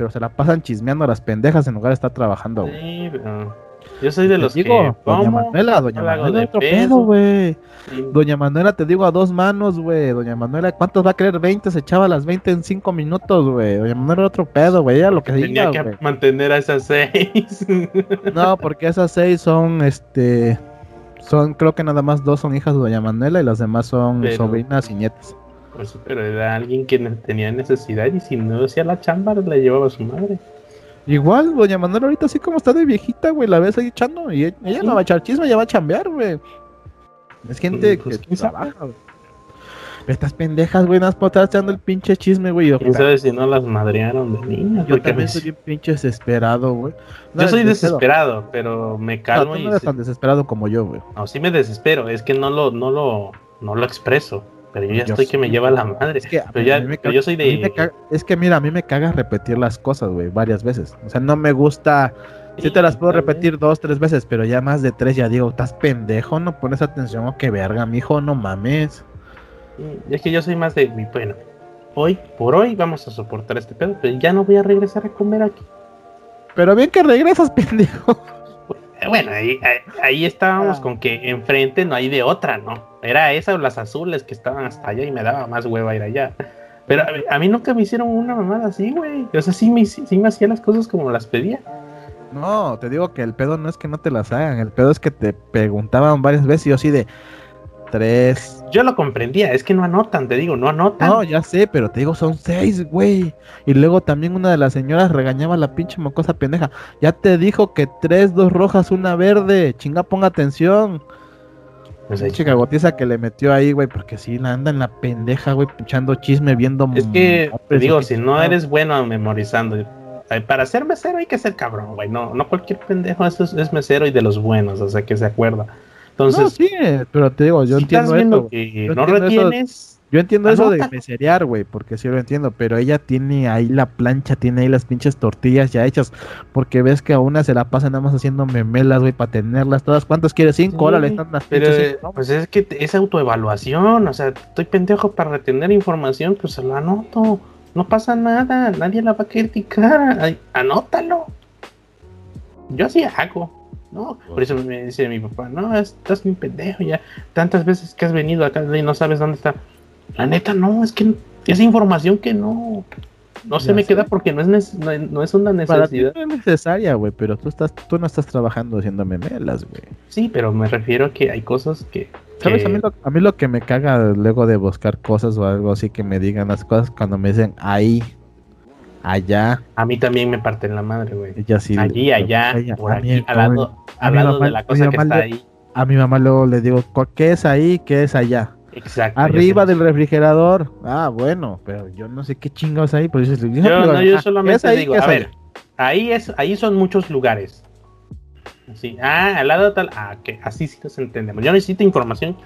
pero se la pasan chismeando a las pendejas en lugar de estar trabajando. Sí,
Yo soy de los
digo, que Doña Manuela, Doña Manuela, otro pedo, güey. Doña Manuela, te digo a dos manos, güey. Doña Manuela, ¿cuántos va a querer 20? Se echaba las 20 en 5 minutos, güey. Doña Manuela, otro pedo, güey. Ella lo que
Tenía que mantener a esas 6.
no, porque esas 6 son, este. Son, creo que nada más dos son hijas de Doña Manuela y las demás son sobrinas y nietas.
Pues, pero era alguien que tenía necesidad y si no hacía la chamba, le llevaba a su madre.
Igual, doña Manuela ahorita así como está de viejita, güey, la ves ahí echando y ella no va a echar chisme, ella va a chambear, güey. Es gente pues, que trabaja, güey. Estas pendejas, güey, nas estar echando el pinche chisme, güey.
¿Quién sabe si no las madrearon de niñas?
Yo también soy un pinche desesperado, güey.
yo soy desesperado, pero me calmo
no, tú no eres tan desesperado como yo, güey.
No, sí me desespero, es que no lo, no lo, no lo expreso. Pero yo ya estoy que me lleva la madre. Es que pero ya, yo soy de.
es que mira, a mí me caga repetir las cosas, güey, varias veces. O sea, no me gusta. Sí, te las puedo repetir dos, tres veces, pero ya más de tres ya digo, estás pendejo, no pones atención o que verga, mijo, no mames.
Es que yo soy más de, bueno, hoy, por hoy vamos a soportar este pedo, pero ya no voy a regresar a comer aquí.
Pero bien que regresas, pendejo.
Bueno, ahí, ahí, estábamos ah. con que enfrente no hay de otra, ¿no? Era esa o las azules que estaban hasta allá y me daba más hueva ir allá. Pero a, mí nunca me hicieron una mamada así, güey. O sea, sí me, sí me hacía las cosas como las pedía.
No, te digo que el pedo no es que no te las hagan, el pedo es que te preguntaban varias veces y yo así de, tres.
Yo lo comprendía, es que no anotan, te digo, no anotan.
No, ya sé, pero te digo, son seis, güey. Y luego también una de las señoras regañaba a la pinche mocosa pendeja. Ya te dijo que tres, dos rojas, una verde. Chinga, ponga atención. Pues ahí, chica gotiza que le metió ahí, güey, porque si la anda en la pendeja, güey, pinchando chisme, viendo.
Es que, te digo, si no eres bueno memorizando, para ser mesero hay que ser cabrón, güey. No, no cualquier pendejo es, es mesero y de los buenos, o sea, que se acuerda. Entonces, no,
sí, pero te digo, yo entiendo eso. yo no retienes. yo entiendo eso de meserear, güey, porque sí lo entiendo, pero ella tiene ahí la plancha, tiene ahí las pinches tortillas ya hechas, porque ves que a una se la pasa nada más haciendo memelas, güey, para tenerlas todas. ¿Cuántas quieres? Cinco, horas le están las
pero, Pues es que es autoevaluación, o sea, estoy pendejo para retener información, pues se lo anoto. No pasa nada, nadie la va a criticar, anótalo. Yo así hago. ¿No? Por eso me dice mi papá, no, estás bien pendejo ya, tantas veces que has venido acá y no sabes dónde está. La neta, no, es que esa información que no, no se me queda porque no es, no, es una necesidad.
no es necesaria, güey, pero tú, estás, tú no estás trabajando haciendo memelas, güey.
Sí, pero me refiero a que hay cosas que...
¿Sabes? A, mí lo, a mí lo que me caga luego de buscar cosas o algo así que me digan las cosas cuando me dicen ahí, allá.
A mí también me parte en la madre, güey.
sí,
Allí, allá, por aquí, al lado, al lado de la cosa que está ahí.
A mi mamá luego le digo, ¿qué es ahí? ¿Qué es allá?
Exacto.
Arriba del refrigerador. Ah, bueno, pero yo no sé qué chingados ahí. Pues
yo, no, yo solamente digo, a ver, ahí es, ahí son muchos lugares. Sí, ah, al lado tal, ah, que así sí nos entendemos. Yo necesito información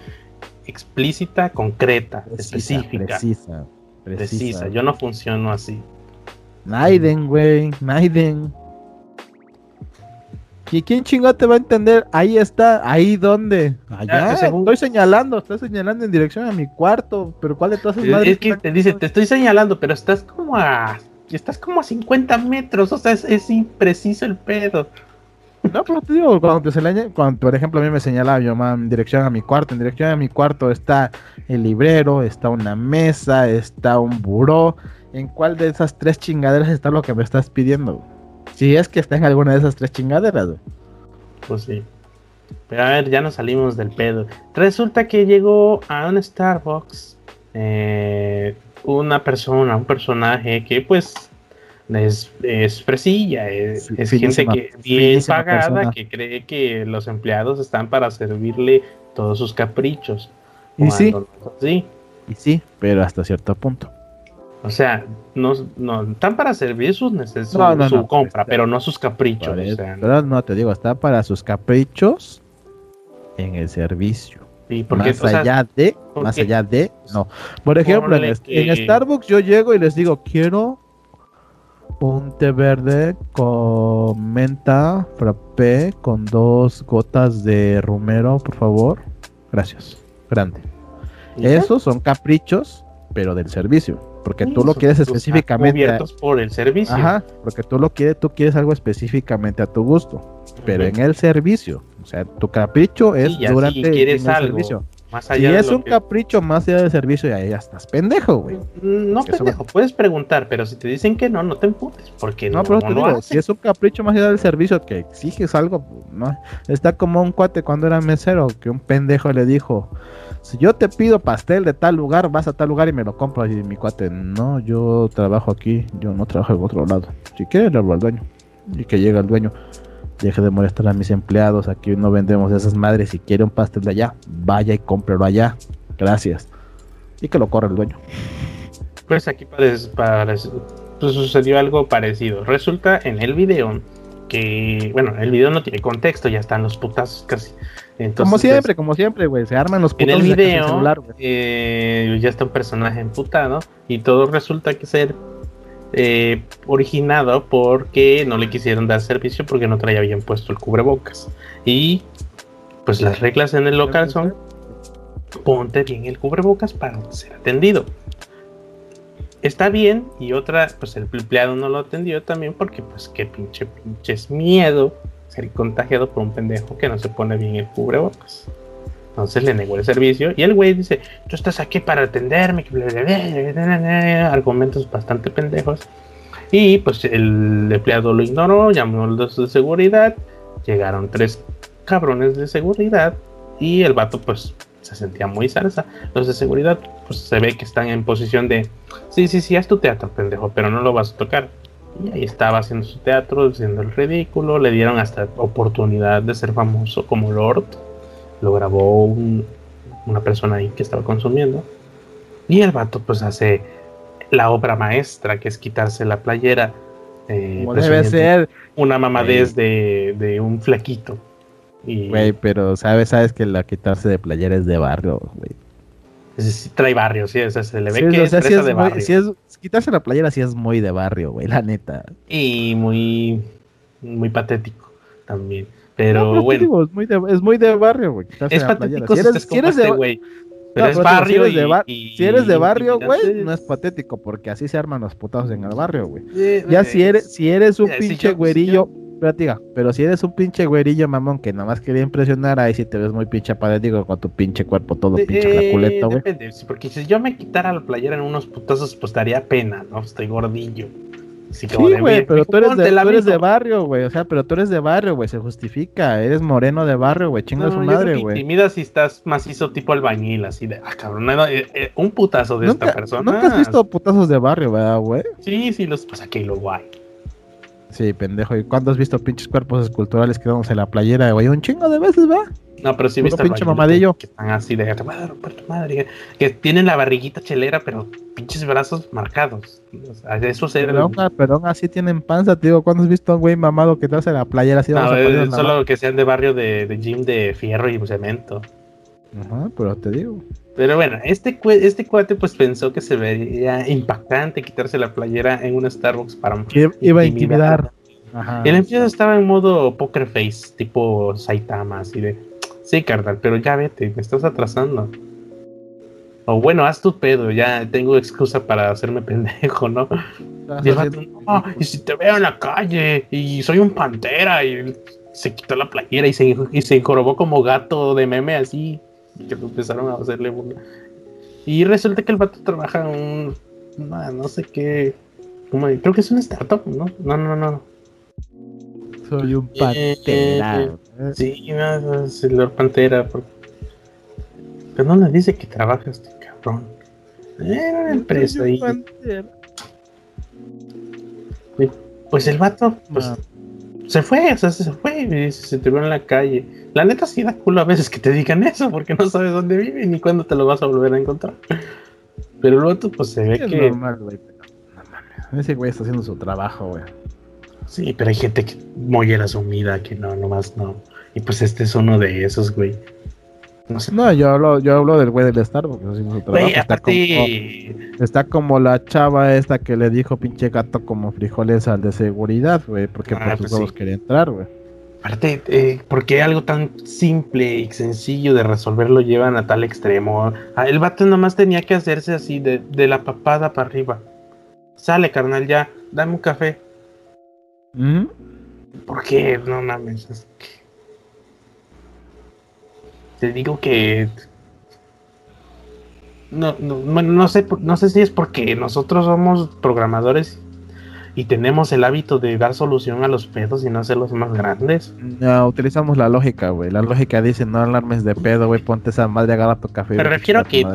explícita, concreta, específica. Precisa, precisa. precisa. Yo no funciono así.
Naiden, güey, Naiden. ¿Quién chingado te va a entender? Ahí está, ahí donde. Allá. Estoy señalando, estoy señalando en dirección a mi cuarto, pero ¿cuál de todas
esas Es que te dice, te estoy señalando, pero estás como a. Estás como a 50 metros, o sea, es, impreciso el pedo.
No, pero te digo, cuando te señala, cuando por ejemplo a mí me señalaba mi mamá en dirección a mi cuarto, en dirección a mi cuarto está el librero, está una mesa, está un buró, ¿En cuál de esas tres chingaderas está lo que me estás pidiendo? Si es que está en alguna de esas tres chingaderas.
Pues sí. Pero a ver, ya nos salimos del pedo. Resulta que llegó a un Starbucks eh, una persona, un personaje que pues es, es fresilla, es, gente que bien pagada, que cree que los empleados están para servirle todos sus caprichos.
Y sí, sí. Y sí, pero hasta cierto punto.
O sea, no, no están para servir sus necesidades, su compra, pero no sus caprichos.
pero no te digo, está para sus caprichos en el servicio. más allá de, más allá de, no. Por ejemplo, en, Starbucks yo llego y les digo, quiero un té verde con menta frappé con dos gotas de romero, por favor. Gracias. Grande. Esos son caprichos, pero del servicio. Porque tú lo quieres específicamente.
por el servicio.
Ajá, porque tú lo quieres, tú quieres algo específicamente a tu gusto. pero en el servicio. O sea, tu capricho es durante
el servicio.
si es un capricho más allá del servicio, ya, ya estás pendejo, güey.
Mm, no, pendejo, puedes preguntar, pero si te dicen que no, no te emputes, porque
no. pero te digo, si es un capricho más allá del servicio que exiges algo, no. Está como un cuate cuando era mesero, que un pendejo le dijo, si yo te pido pastel de tal lugar, vas a tal lugar y me lo compras. Y mi cuate, no, yo trabajo aquí, yo no trabajo en otro lado. Si quieres, le hablo al dueño. Y que llega el dueño deje de molestar a mis empleados, aquí no vendemos esas madres, si quiere un pastel de allá, vaya y cómprelo allá, gracias. Y que lo corre el dueño.
Pues aquí parece, pues sucedió algo parecido. Resulta en el video que, bueno, el video no tiene contexto, ya están los putazos casi.
Como siempre, como siempre, güey, se arman los
putazos. En el video eh, ya está un personaje emputado y todo resulta que ser eh, originado porque no le quisieron dar servicio porque no traía bien puesto el cubrebocas. Y pues las reglas en el local son ponte bien el cubrebocas para ser atendido. Está bien y otra, pues el empleado no lo atendió también porque pues qué pinche pinches miedo ser contagiado por un pendejo que no se pone bien el cubrebocas. Entonces le negó el servicio y el güey dice, tú estás aquí para atenderme, argumentos bastante pendejos. Y pues el empleado lo ignoró, llamó a los de seguridad, llegaron tres cabrones de seguridad y el vato pues se sentía muy salsa. Los de seguridad pues se ve que están en posición de, sí, sí, sí, haz tu teatro, pendejo, pero no lo vas a tocar. Y ahí estaba haciendo su teatro, haciendo el ridículo, le dieron hasta oportunidad de ser famoso como Lord lo grabó una persona ahí que estaba consumiendo. Y el vato pues hace la obra maestra, que es quitarse la playera.
Eh, debe ser.
Una mamadez de, de, un flaquito.
Y... Güey, pero sabes, sabes que la quitarse de playera es de barrio, güey.
Trae barrio, sí, o sea, se le ve que es, de barrio.
es, quitarse la playera sí es muy de barrio, güey, la neta.
Y muy, muy patético también. Pero bueno.
es, muy de, es muy de barrio, güey.
Es patético si eres, si eres de güey.
Pero es barrio si eres de, barrio, güey, no es patético, porque así se arman los putados en el barrio, güey. ya si eres, si eres un pinche güerillo, pero si eres un pinche güerillo mamón que nada más quería impresionar, ahí si te ves muy pinche patético con tu pinche cuerpo todo pinche
flaculeto, güey. Depende, porque si yo me quitara la playera en unos putazos, pues daría pena, ¿no? Estoy gordillo.
Sí, güey, pero tú eres, de, tú eres de barrio, güey. O sea, pero tú eres de barrio, güey. Se justifica. Eres moreno de barrio, güey. Chinga su madre, güey.
Mira si estás macizo tipo albañil, así de, ah, cabrón. Eh, eh, un putazo de esta persona.
¿Nunca has visto putazos de barrio, verdad, güey?
Sí, sí, los pues aquí lo guay.
Sí, pendejo. ¿Y cuándo has visto pinches cuerpos esculturales quedándose en la playera, güey? Un chingo de veces, ¿va?
No, pero sí viste
pinche mamadillo.
Que están así de madre, Que tienen la barriguita chelera, pero pinches brazos marcados. Eso se
pero, pero aún así tienen panza, tío. ¿Cuándo has visto a un güey mamado que te hace la playera así?
No, es, solo que sean de barrio de, de gym de fierro y cemento.
Ajá, pero te digo.
Pero bueno, este, este cuate pues pensó que se vería impactante quitarse la playera en una Starbucks para...
Iba a intimidar.
Ajá, el empiezo estaba en modo poker face, tipo Saitama, así de Sí, carnal, pero ya vete, me estás atrasando. O bueno, haz tu pedo, ya tengo excusa para hacerme pendejo, ¿no? Y, si te veo en la calle y soy un pantera y se quitó la playera y se, y se encorvó como gato de meme así. Que empezaron a hacerle Y resulta que el vato trabaja en un. No, sé qué. creo que es un startup, ¿no? No, no, no.
Soy un pantera.
Eh, Sí, no, es el Pantera. Pero no le dice que trabaja este cabrón. Era una empresa ahí. Pues el vato, pues, ah. Se fue, o sea, se fue y se te vio en la calle. La neta sí da culo a veces que te digan eso, porque no sabes dónde vive ni cuándo te lo vas a volver a encontrar. Pero el vato, pues se ve que. Normal, güey,
Ese güey está haciendo su trabajo, güey.
Sí, pero hay gente que mollera sumida, que no, nomás no. Y pues este es uno de esos, güey.
No, sé. no yo hablo, yo hablo del güey del Starbucks. está, como, está como la chava esta que le dijo pinche gato como frijoles al de seguridad, güey, porque ah, por sus pues quería entrar, güey.
Aparte, eh, ¿por qué algo tan simple y sencillo de resolver lo llevan a tal extremo? Ah, el vato nomás tenía que hacerse así, de, de la papada para arriba. Sale, carnal, ya, dame un café. ¿Por qué? No mames. Te digo que. No, no, no, sé, no sé si es porque nosotros somos programadores y tenemos el hábito de dar solución a los pedos y no hacerlos más grandes.
No, utilizamos la lógica, güey. La lógica dice no alarmes de pedo, güey. Ponte esa madre, agarra tu café.
Me refiero a que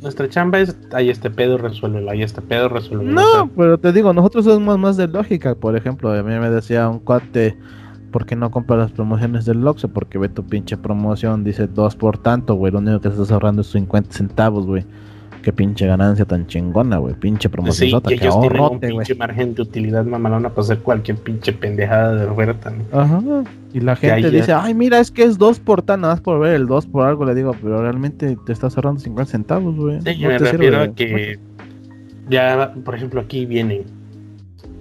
nuestra chamba es, hay este pedo, resuélvelo, hay este pedo, resuélvelo.
No, pero te digo, nosotros somos más de lógica. Por ejemplo, a mí me decía un cuate, ¿por qué no compras las promociones del Loxo? Porque ve tu pinche promoción, dice dos por tanto, güey. Lo único que estás ahorrando es 50 centavos, güey. Qué pinche ganancia tan chingona, güey. Pinche promoción.
Sí, que ellos tienen un pinche margen de utilidad mamalona para hacer cualquier pinche pendejada de oferta.
Ajá. Y la gente dice, ay, mira, es que es dos por tan, nada más por ver el dos por algo. Le digo, pero realmente te estás ahorrando 50 centavos, güey.
Sí, yo me refiero a que ya, por ejemplo, aquí vienen.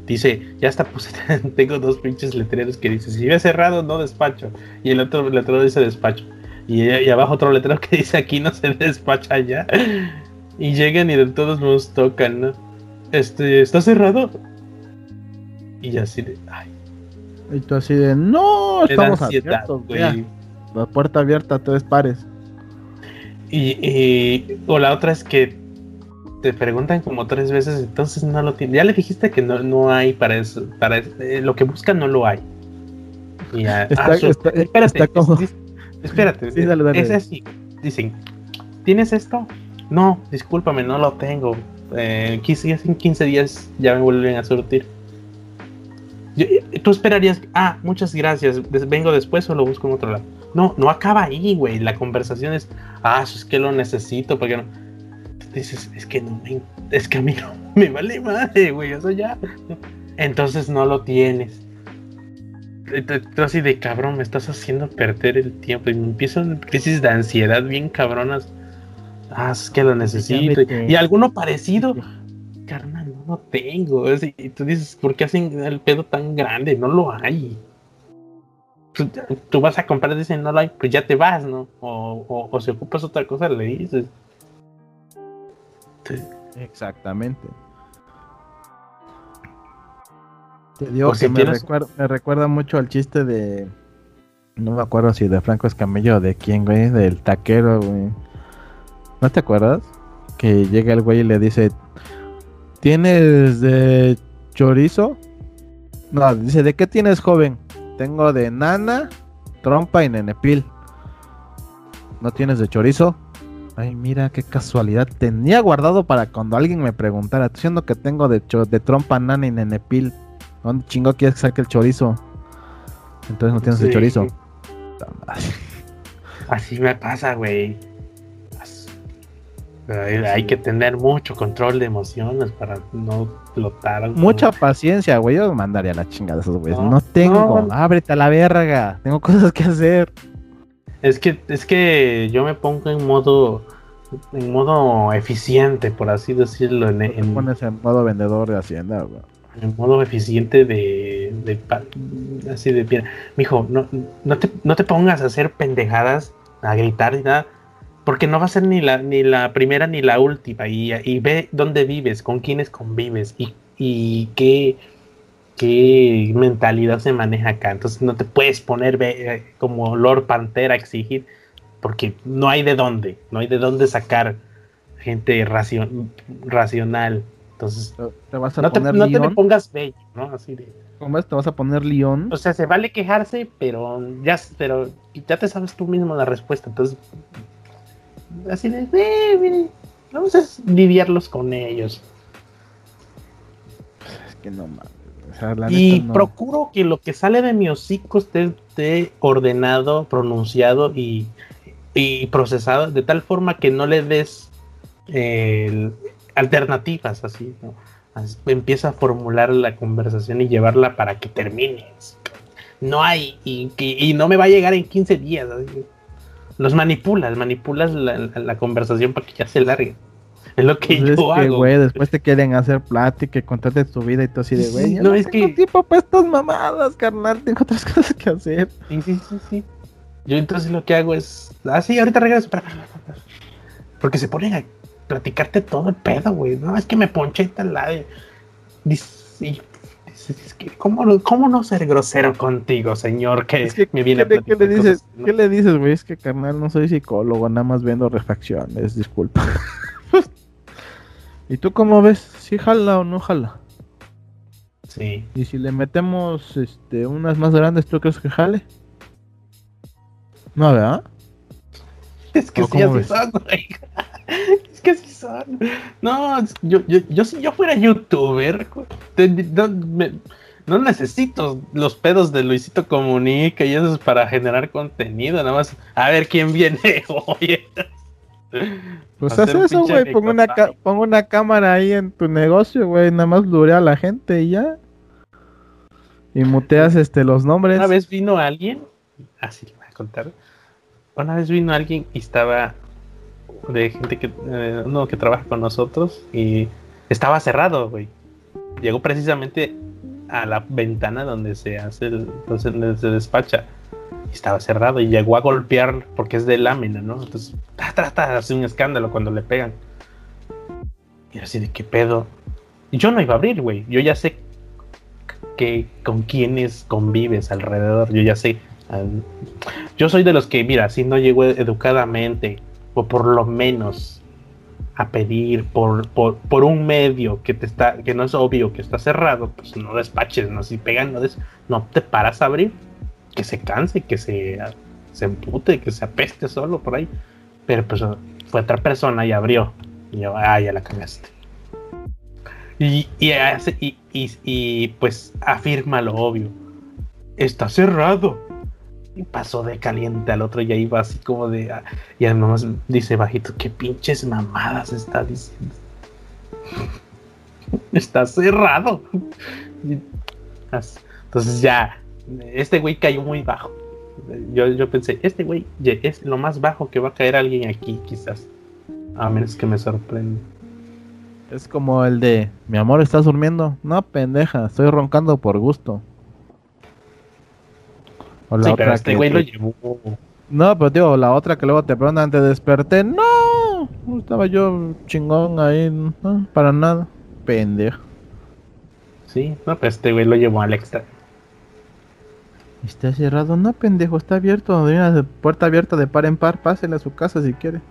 Dice, ya está puse, tengo dos pinches letreros que dice, si ve cerrado, no despacho. Y el otro letrero dice despacho. Y, y abajo otro letrero que dice, aquí no se despacha ya. Y llegan y de todos modos tocan, ¿no? Este, ¿está cerrado? Y así de, ay.
Y tú así de, no, estamos abiertos, güey. La puerta abierta, tres pares.
Y, o la otra es que te preguntan como tres veces, entonces no lo tienes. Ya le dijiste que no, no hay para eso, para eh, lo que buscan no lo hay. Y ya, está, ah, espérate, espérate, es así. Dicen, ¿tienes esto? No, discúlpame, no lo tengo. Eh, en 15 días ya me vuelven a surtir. Eh, tú esperarías, ah, muchas gracias, vengo después o lo busco en otro lado. No, no acaba ahí, güey. La conversación es, ah, es que lo necesito, porque no. Dices, es que no me, es que a mí no me vale madre, güey, eso ya. Entonces no lo tienes. Tú así de cabrón, me estás haciendo perder el tiempo. Y me empiezo crisis de ansiedad bien cabronas Ah, es que lo necesito. Y alguno parecido, carnal, no lo tengo. Y tú dices, ¿por qué hacen el pedo tan grande? No lo hay. Pues, tú vas a comprar, dicen, no lo hay, pues ya te vas, ¿no? O, o, si ocupas otra cosa, le dices.
Exactamente. Te digo que me, recuerda, me recuerda mucho al chiste de. No me acuerdo si de Franco Escamillo o de quién, güey, del taquero, güey ¿No te acuerdas? Que llega el güey y le dice, ¿tienes de chorizo? No, dice, ¿de qué tienes, joven? Tengo de nana, trompa y nenepil. ¿No tienes de chorizo? Ay, mira qué casualidad. Tenía guardado para cuando alguien me preguntara, diciendo que tengo de, de trompa, nana y nenepil. ¿Dónde chingo quieres que saque el chorizo? Entonces no tienes de chorizo.
Así me pasa, güey. Hay, que tener mucho control de emociones para no flotar.
Mucha paciencia, güey. Yo mandaría la chingada de esos güeyes. No, tengo, ábrete a la verga. Tengo cosas que hacer.
Es que, es que yo me pongo en modo en modo eficiente, por así decirlo. En, en
pones en modo vendedor de hacienda, güey.
En modo eficiente de, de así de bien. Mijo, no, no, te, no te pongas a hacer pendejadas, a gritar y nada porque no va a ser ni la, ni la primera ni la última. Y, ve dónde vives, con quiénes convives y, y qué, qué mentalidad se maneja acá. Entonces no te puedes poner eh, como Lord Pantera a exigir, porque no hay de dónde, no hay de dónde sacar gente racional. Entonces,
te vas a
no,
poner
te, no te pongas bello, ¿no? Así de.
¿Cómo es? ¿Te vas a poner león?
O sea, se vale quejarse, pero ya, pero ya te sabes tú mismo la respuesta. Entonces, así de, eh, vamos a lidiarlos con ellos.
Es que no mames.
Y procuro que lo que sale de mi hocico esté, ordenado, pronunciado y, procesado de tal forma que no le des alternativas así, Empieza a formular la conversación y llevarla para que termine. No hay, y, y, no me va a llegar en 15 días. Así los manipulas, manipulas la, conversación para que ya se largue. Es lo que pues yo hago.
después te quieren hacer plática y contarte tu vida y todo así de, güey.
no, es que.
tipo para estas mamadas, carnal. Tengo otras cosas que hacer.
Sí, sí, sí, sí. Yo entonces lo que hago es. Ah, sí, ahorita regreso. Porque se ponen a platicarte todo el pedo, güey. No, es que me ponché tal lado. Dice, Es que, ¿cómo, ¿cómo, no ser grosero contigo, señor? Que,
es que me viene ¿qué, ¿qué le dices, ¿Qué le dices, güey? Es que, carnal, no soy psicólogo, nada más vendo refacciones, disculpa. ¿Y tú cómo ves? ¿Si jala o no jala?
Sí.
¿Y si le metemos este, unas más grandes, tú crees que jale? No, ¿verdad?
Es que sí, así son, güey. Es que así son. No, yo, yo, yo si yo fuera youtuber, no, necesito los pedos de Luisito Comunica y eso es para generar contenido, nada más a ver quién viene hoy.
Pues haz eso, güey. Pongo una, pongo una cámara ahí en tu negocio, güey. Nada más lurea a la gente y ya. Y muteas este los nombres.
Una vez vino alguien, así le voy a contar. Una vez vino alguien y estaba de gente que eh, uno que trabaja con nosotros y estaba cerrado, güey. Llegó precisamente a la ventana donde se hace el, donde se despacha estaba cerrado y llegó a golpear porque es de lámina, ¿no? Entonces, trata hace un escándalo cuando le pegan. Y así de qué pedo. Yo no iba a abrir, güey. Yo ya sé que con quiénes convives alrededor. Yo ya sé. yo soy de los que, mira, si no llego educadamente, o por lo menos a pedir por, por, un medio que te está, que no es obvio que está cerrado, pues no despaches, no si pegan, no, no te paras a abrir, que se canse, que se, se empute, que se apeste solo por ahí. Pero pues fue otra persona y abrió. Y yo, ah, ya la cagaste. Y, y, y, pues afirma lo obvio. Está cerrado. Y pasó de caliente al otro y ahí va así como de... Ah, y además dice bajito, qué pinches mamadas está diciendo. está cerrado. Entonces ya, este güey cayó muy bajo. Yo, yo pensé, este güey es lo más bajo que va a caer alguien aquí, quizás. A menos que me sorprenda.
Es como el de, mi amor, ¿estás durmiendo? No, pendeja, estoy roncando por gusto.
O la otra este güey lo llevó.
No, pero digo, la otra que luego te preguntan, te desperté. No, estaba yo chingón ahí, no, para nada. Pendejo.
Sí, no, pues este güey lo llevó al extra.
Está cerrado, no, pendejo, está abierto. Hay una puerta abierta de par en par, pásele a su casa si quiere.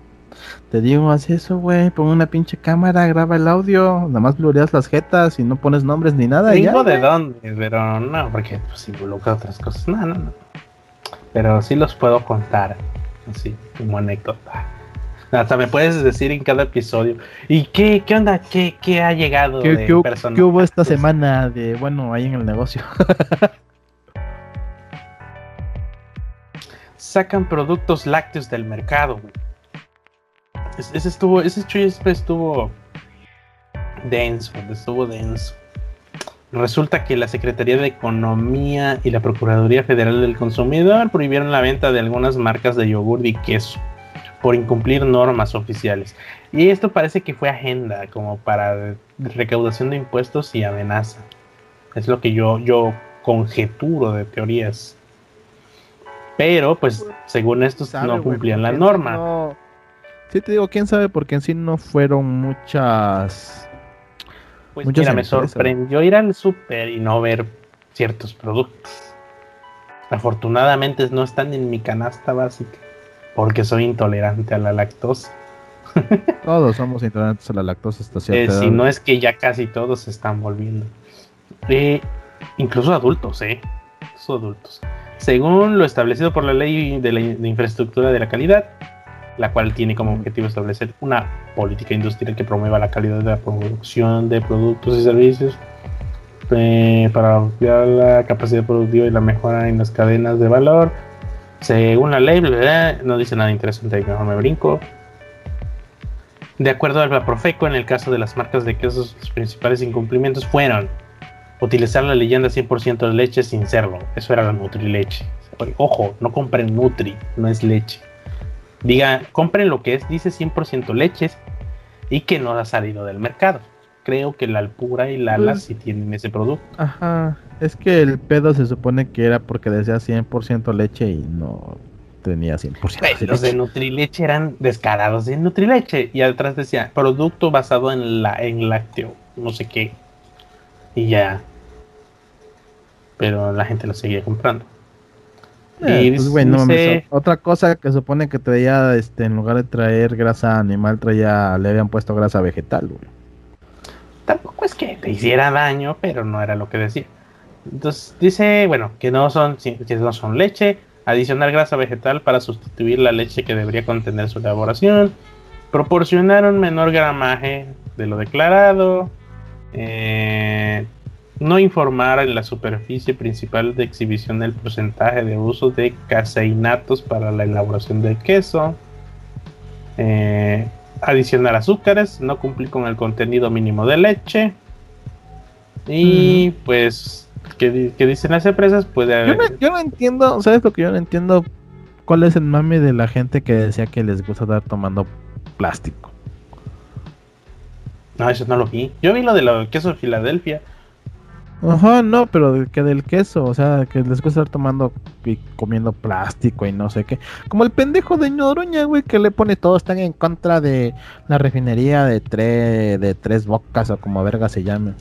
Te digo, haz eso, güey. Pon una pinche cámara, graba el audio. Nada más blureas las jetas y no pones nombres ni nada.
Digo de dónde, pero no, porque pues involucra otras cosas. No, no, no. Pero sí los puedo contar. Así, como anécdota. Hasta me puedes decir en cada episodio. ¿Y qué, qué onda? ¿Qué, qué ha llegado
¿Qué, de qué, ¿Qué hubo esta semana de, bueno, ahí en el negocio?
Sacan productos lácteos del mercado, ese estuvo, ese chispe estuvo denso, estuvo denso. Resulta que la Secretaría de Economía y la Procuraduría Federal del Consumidor prohibieron la venta de algunas marcas de yogur y queso por incumplir normas oficiales. Y esto parece que fue agenda como para recaudación de impuestos y amenaza. Es lo que yo, yo conjeturo de teorías. Pero, pues, según estos, no cumplían la norma.
Sí, te digo, quién sabe, porque en sí no fueron muchas.
Pues mira, me sorprendió ir al súper y no ver ciertos productos. Afortunadamente no están en mi canasta básica, porque soy intolerante a la lactosa.
Todos somos intolerantes a la lactosa hasta
eh, Si no es que ya casi todos se están volviendo. Eh, incluso adultos, ¿eh? Incluso adultos. Según lo establecido por la ley de infraestructura de la calidad, la cual tiene como objetivo establecer una política industrial que promueva la calidad de la producción de productos y servicios eh, para ampliar la capacidad productiva y la mejora en las cadenas de valor. Según la ley, no dice nada interesante, mejor me brinco. De acuerdo al Profeco, en el caso de las marcas de quesos, los principales incumplimientos fueron utilizar la leyenda 100% de leche sin serlo. Eso era la Nutri-Leche. Ojo, no compren Nutri, no es leche diga, compren lo que es, dice 100% leches y que no ha salido del mercado. Creo que la Alpura y la Ala pues sí tienen ese producto.
Ajá, es que el pedo se supone que era porque decía 100% leche y no tenía 100%
leche. Los de Nutrileche eran descarados de Nutrileche y atrás decía producto basado en la en lácteo, no sé qué. Y ya. Pero la gente lo seguía comprando.
Eh, pues, bueno, otra cosa que supone que traía, este, en lugar de traer grasa animal, traía, le habían puesto grasa vegetal,
Tampoco es que te hiciera daño, pero no era lo que decía. Entonces dice, bueno, que no son, que no son leche, adicionar grasa vegetal para sustituir la leche que debería contener su elaboración, proporcionar un menor gramaje de lo declarado, eh, no informar en la superficie principal de exhibición del porcentaje de uso de caseinatos para la elaboración del queso, eh, adicionar azúcares, no cumplir con el contenido mínimo de leche y pues ¿qué, dicen las empresas? Pues,
yo, no, yo no entiendo, ¿sabes lo que yo no entiendo? ¿Cuál es el mame de la gente que decía que les gusta estar tomando plástico?
No, eso no lo vi. Yo vi lo de los quesos de Filadelfia.
Ajá, no, pero que del queso, o sea, que les gusta estar tomando y comiendo plástico y no sé qué. Como el pendejo de Ñoroña, güey, que le pone todo, están en contra de la refinería de, tres de tres bocas o como verga se llame.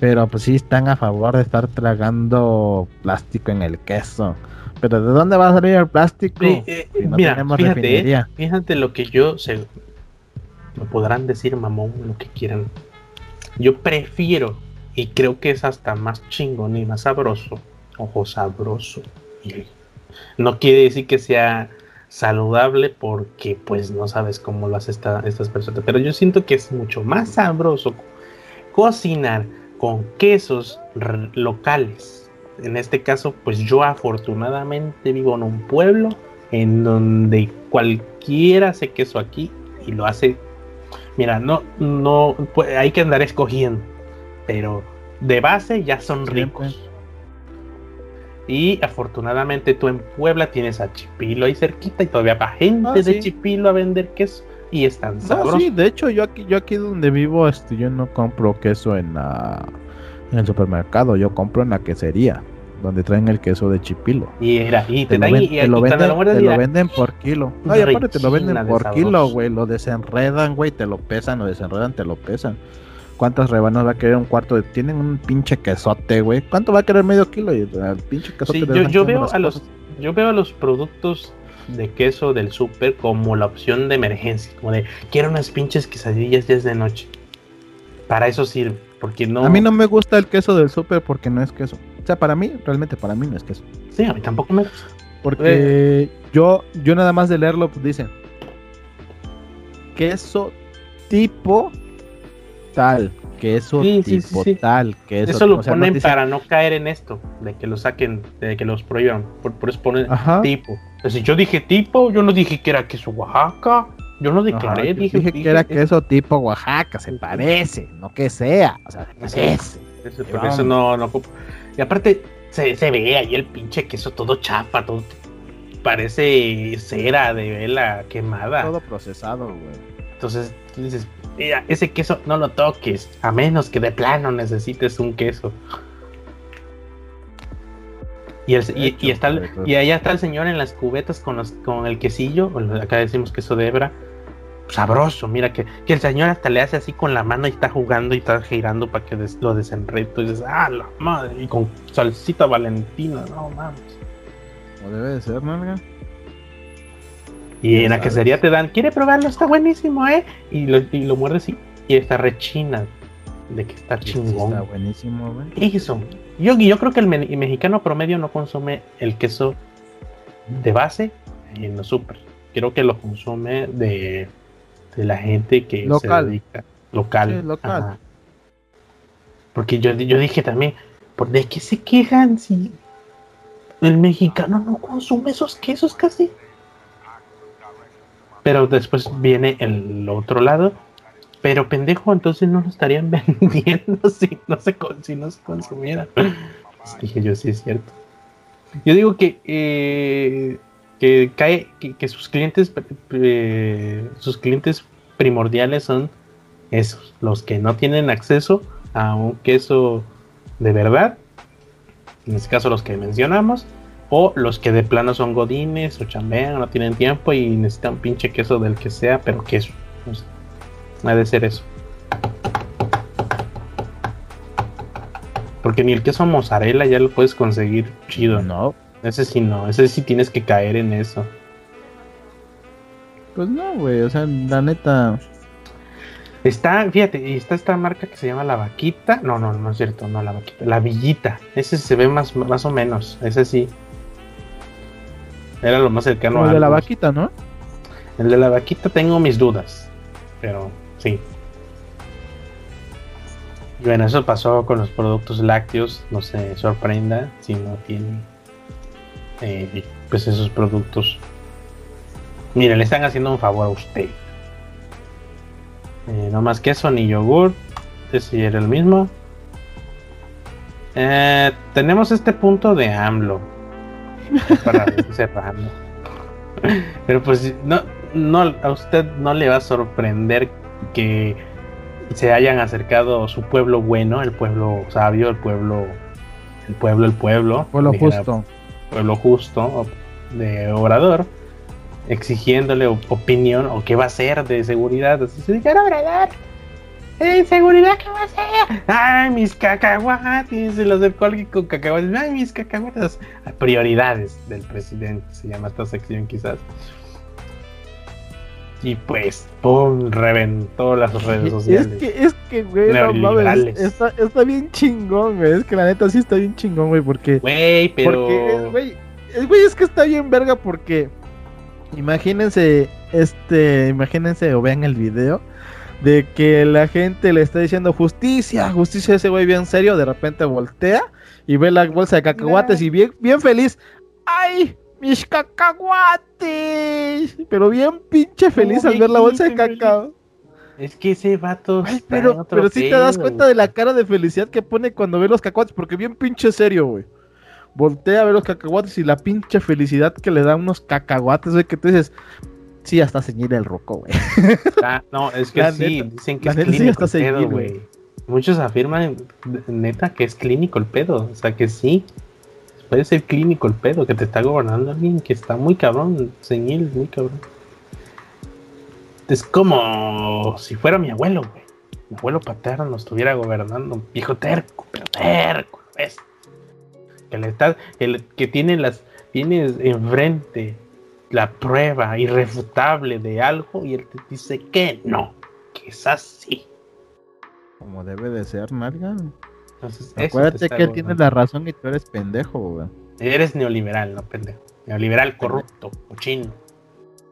Pero pues sí están a favor de estar tragando plástico en el queso. Pero ¿de dónde va a salir el plástico?
Eh, mira, fíjate, eh, fíjate lo que yo sé. Me podrán decir mamón lo que quieran. Yo prefiero y creo que es hasta más chingón y más sabroso. Ojo, sabroso. no quiere decir que sea saludable porque pues no sabes cómo lo hace estas personas. Pero yo siento que es mucho más sabroso cocinar con quesos locales. En este caso, pues yo afortunadamente vivo en un pueblo en donde cualquiera hace queso aquí y lo hace. Mira, no, no, pues, hay que andar escogiendo pero de base ya son ricos. Y afortunadamente tú en Puebla tienes a Chipilo ahí cerquita y todavía va gente ah, de Chipilo a vender queso y están sabrosos. sí,
de hecho yo aquí yo aquí donde vivo este yo no compro queso en la en el supermercado, yo compro en la quesería donde traen el queso de chipilo.
Y era, y
te, lo, venden, lo venden por kilo. Ay, aparte te lo venden por kilo, güey. Lo desenredan, güey, te lo pesan, lo desenredan, te lo pesan. ¿Cuántas rebanas va a querer un cuarto? De... Tienen un pinche quesote, güey. ¿Cuánto va a querer medio kilo? El pinche
quesote sí, yo, veo a los, yo veo a los productos de queso del súper como la opción de emergencia. Como de, quiero unas pinches quesadillas ya es de noche. Para eso sirve. Porque no...
A mí no me gusta el queso del súper porque no es queso. O sea, para mí, realmente para mí no es queso.
Sí, a mí tampoco me gusta.
Porque eh. yo, yo nada más de leerlo, pues dice queso tipo tal, queso tipo tal, queso
Eso lo ponen para no caer en esto, de que lo saquen, de que los prohíban. Por, eso ponen tipo. Entonces, yo dije tipo, yo no dije que era queso Oaxaca. Yo no declaré,
dije, que era queso tipo Oaxaca, se parece, no que sea, o sea, se parece.
por eso no, no. Y aparte, se, se ve ahí el pinche queso todo chapa, todo parece cera de vela quemada.
Todo procesado, güey.
Entonces, dices, mira, ese queso no lo toques, a menos que de plano necesites un queso. Y, y, está, y allá está el señor en las cubetas con, los, con el quesillo, acá decimos queso de hebra, sabroso, mira que, el señor hasta le hace así con la mano y está jugando y está girando para que lo desenredo y dices, ah, la madre, y con salsita valentina, no mames.
O debe de ser, ¿no?
Y en la quesería te dan, ¿quiere probarlo? Está buenísimo, ¿eh? Y lo, y lo muerdes y, y está rechina de que está chingón.
Está buenísimo, güey.
Eso. Yo, yo creo que el, mexicano promedio no consume el queso de base en los super. Creo que lo consume de, de la gente que
local.
se dedica local.
Sí, local.
Porque yo, yo dije también, ¿por de qué se quejan si el mexicano no consume esos quesos casi? Pero después viene el otro lado. Pero pendejo, entonces no lo estarían vendiendo si no se, si no se consumiera. dije yo, sí es cierto. Yo digo que, eh, que cae, que, sus clientes, eh, sus clientes primordiales son esos, los que no tienen acceso a un queso de verdad, en este caso los que mencionamos, o los que de plano son godines o chambean, no tienen tiempo y necesitan pinche queso del que sea, pero queso. No ha de ser eso. Porque ni el queso mozzarella ya lo puedes conseguir chido.
No.
Ese sí no, ese sí tienes que caer en eso.
Pues no, güey, o sea, la neta.
Está, fíjate, está esta marca que se llama La Vaquita. No, no, no es cierto, no La Vaquita. La Villita. Ese se ve más, más o menos. Ese sí. Era lo más cercano
a. El de la Vaquita, ¿no?
El de la Vaquita tengo mis dudas. Pero sí. Bueno, eso pasó con los productos lácteos. No se sorprenda si no tiene eh, pues esos productos. Mire, le están haciendo un favor a usted. Eh, no más queso ni yogur. Ese era el mismo. Eh, tenemos este punto de AMLO. Para cerrando. Pero pues no, no, a usted no le va a sorprender que se hayan acercado su pueblo bueno, el pueblo sabio, el pueblo, el pueblo, el pueblo.
Pueblo justo.
Pueblo justo de Obrador, exigiéndole opinión o qué va a hacer de seguridad. Señor Obrador, ¿de seguridad qué va a hacer? Ay, mis cacahuates. Se lo acercó alguien con cacahuates. Ay, mis cacahuates. Prioridades del presidente, se llama esta sección quizás. Y pues, ¡pum! Reventó las redes sociales.
Es que, es que, güey, no mames, está, está, bien chingón, güey. Es que la neta sí está bien chingón, güey, porque.
Güey, pero.
Porque, güey, güey, es que está bien verga porque. Imagínense, este, imagínense o vean el video de que la gente le está diciendo justicia, justicia ese güey bien serio, de repente voltea y ve la bolsa de cacahuates y bien, bien feliz. ¡Ay! mis cacahuates. Pero bien pinche feliz al ver la bolsa de cacao.
Es que ese vato.
pero pero si te das cuenta de la cara de felicidad que pone cuando ve los cacahuates, porque bien pinche serio, güey. Voltea a ver los cacahuates y la pinche felicidad que le da unos cacahuates, güey, que tú dices, sí, hasta ceñir el roco, güey.
Ah, no, es que sí, dicen que es clínico el pedo, güey. Muchos afirman, neta, que es clínico el pedo, o sea que sí puede ser clínico el pedo, que te está gobernando alguien que está muy cabrón, señil, muy cabrón. Es como si fuera mi abuelo, güey. Mi abuelo paterno estuviera gobernando, viejo terco, pero terco, ¿ves? Que le está, el, que tiene las, tiene enfrente la prueba irrefutable de algo y él te dice que no, que es así.
Como debe de ser, Margan. Acuérdate que él tiene la razón y tú eres pendejo, güey.
Eres neoliberal, no pendejo. Neoliberal corrupto, cochino.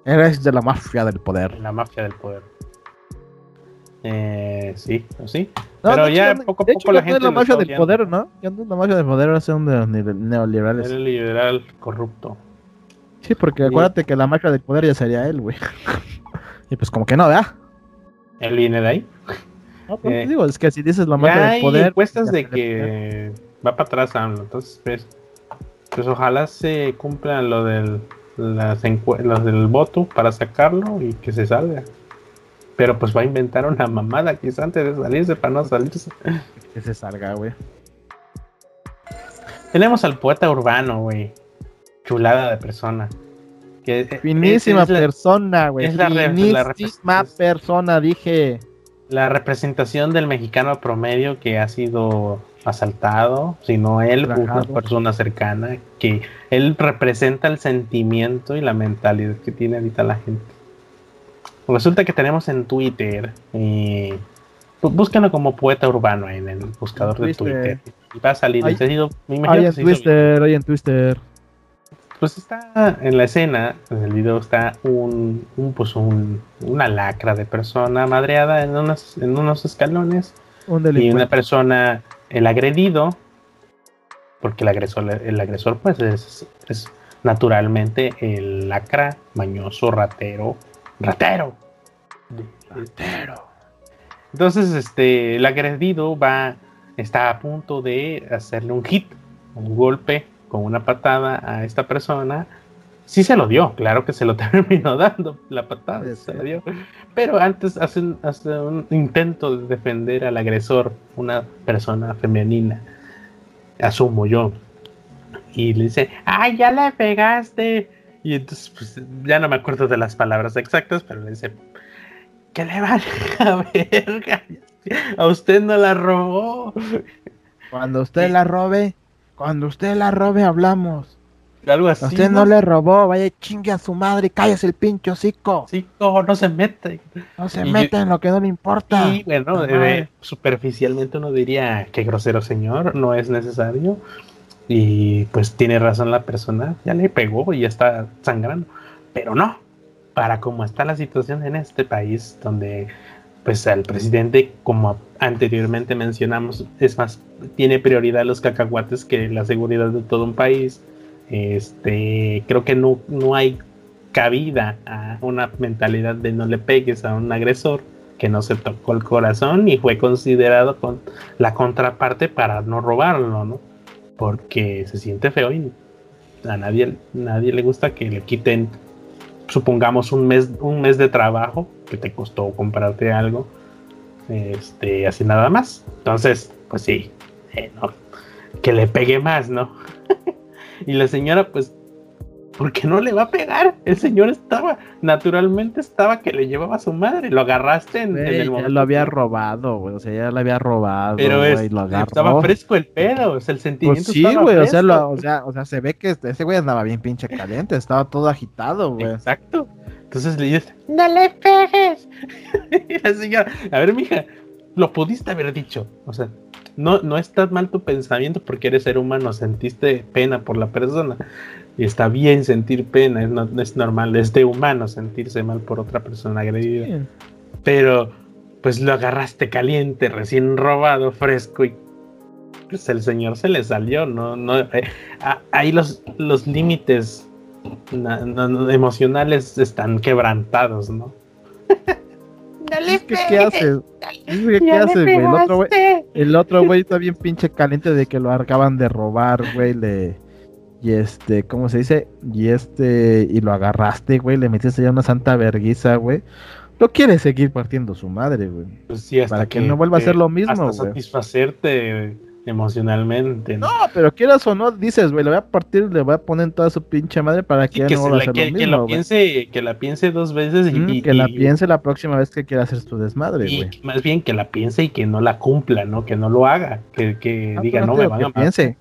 Eres de la mafia del poder.
La mafia del poder. Eh, sí, sí. Pero ya poco a poco la gente.
la mafia del poder, ¿no? Ya no es la mafia del poder, ahora son de neoliberales.
Eres liberal corrupto.
Sí, porque acuérdate que la mafia del poder ya sería él, güey. y pues como que no, ¿verdad?
Él viene de ahí.
No, pues eh, digo, es que si dices la mafia del poder.
Hay encuestas de que va para atrás AMLO, entonces pues, pues ojalá se cumplan lo del las los del voto para sacarlo y que se salga. Pero pues va a inventar una mamada quizás antes de salirse para no salirse.
Que se salga, güey.
Tenemos al poeta urbano, güey. Chulada de persona.
Que Finísima persona, güey. Es la, Finísima persona, dije
la representación del mexicano promedio que ha sido asaltado, sino él, una persona cercana, que él representa el sentimiento y la mentalidad que tiene ahorita la gente. Resulta que tenemos en Twitter, eh, búsquenlo como poeta urbano en el buscador de Twitter. Y va a salir.
Hay, en Twitter, hay en Twitter
pues está en la escena, en el video está un, un pues un, una lacra de persona madreada en, unos, en unos escalones. Y una persona, el agredido, porque el agresor, el agresor pues es, es naturalmente el lacra, mañoso, ratero, ratero, ratero. Entonces, este, el agredido va, está a punto de hacerle un hit, un golpe con una patada a esta persona, sí se lo dio, claro que se lo terminó dando la patada, se lo dio. Pero antes hace un, hace un, intento de defender al agresor, una persona femenina, asumo yo. Y le dice, ¡ay, ya le pegaste! Y entonces, pues ya no me acuerdo de las palabras exactas, pero le dice, que le vale a verga? A usted no la robó.
Cuando usted la robe, cuando usted la robe hablamos.
Algo así.
Usted no, le robó, vaya chingue a su madre, cállese el pincho cico.
Cico, no se mete.
No se mete en lo que no le importa.
Y bueno, eh, superficialmente uno diría que grosero señor, no es necesario. Y pues tiene razón la persona, ya le pegó y ya está sangrando. Pero no, para cómo está la situación en este país, donde pues el presidente, como anteriormente mencionamos, es más, tiene prioridad los cacahuates que la seguridad de todo un país. Este, creo que no, no hay cabida a una mentalidad de no le pegues a un agresor que no se tocó el corazón y fue considerado con la contraparte para no robarlo, ¿no? Porque se siente feo y a nadie, nadie le gusta que le quiten supongamos un mes, un mes de trabajo que te costó comprarte algo, este, así nada más. Entonces, pues sí, eh, que le pegue más, ¿no? y la señora, pues ¿por qué no le va a pegar? El señor estaba, naturalmente estaba que le llevaba a su madre, lo agarraste en, el
momento. Ya lo había robado, güey, o sea, ya lo había robado,
Pero estaba fresco el pedo, o sea, el sentimiento
pues sí, güey, o sea, o sea, o sea, se ve que ese güey andaba bien pinche caliente, estaba todo agitado, güey.
Exacto. Entonces le dices, no le pegues. y la señora, a ver, mija, lo pudiste haber dicho, o sea, no, no está mal tu pensamiento porque eres ser humano, sentiste pena por la persona. Y está bien sentir pena, es, no, es normal, es de humano sentirse mal por otra persona agredida. Pero pues lo agarraste caliente, recién robado, fresco y pues el señor se le salió, no, no, eh, ahí los, los límites emocionales están quebrantados, ¿no?
¿Qué, haces? ¿Qué, haces, güey? El otro güey, el otro güey está bien pinche caliente de que lo acaban de robar, güey, le y este, ¿cómo se dice? Y este, y lo agarraste, güey, le metiste ya una santa verguiza, güey. Lo quiere seguir partiendo su madre, güey.
Pues sí, hasta
para que, no vuelva a ser lo mismo,
hasta satisfacerte emocionalmente.
¿no? pero quieras o no, dices, güey, le voy a partir, le voy a poner toda su pinche madre para que, ya no vuelva a hacer lo mismo.
Que, lo piense, que la piense dos veces y,
que la piense la próxima vez que quiera hacer su desmadre,
güey. Más bien que la piense y que no la cumpla, ¿no? Que no lo haga, que, que diga, no, me van a
piense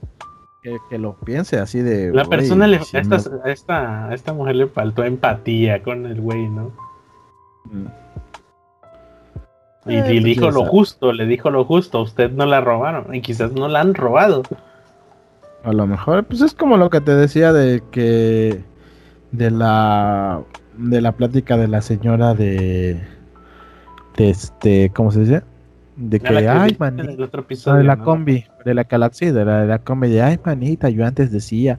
que, lo piense así de.
La persona le, a, esta, a, esta, mujer le faltó empatía con el güey, ¿no? Mm. Y, le eh, dijo pues lo justo, le dijo lo justo, usted no la robaron y quizás no la han robado.
A lo mejor, pues es como lo que te decía de que de la de la plática de la señora de, de este, ¿cómo se dice? De que, ay, manita, de la combi, de la galaxia, de la, de la combi, de, ay, manita, yo antes decía,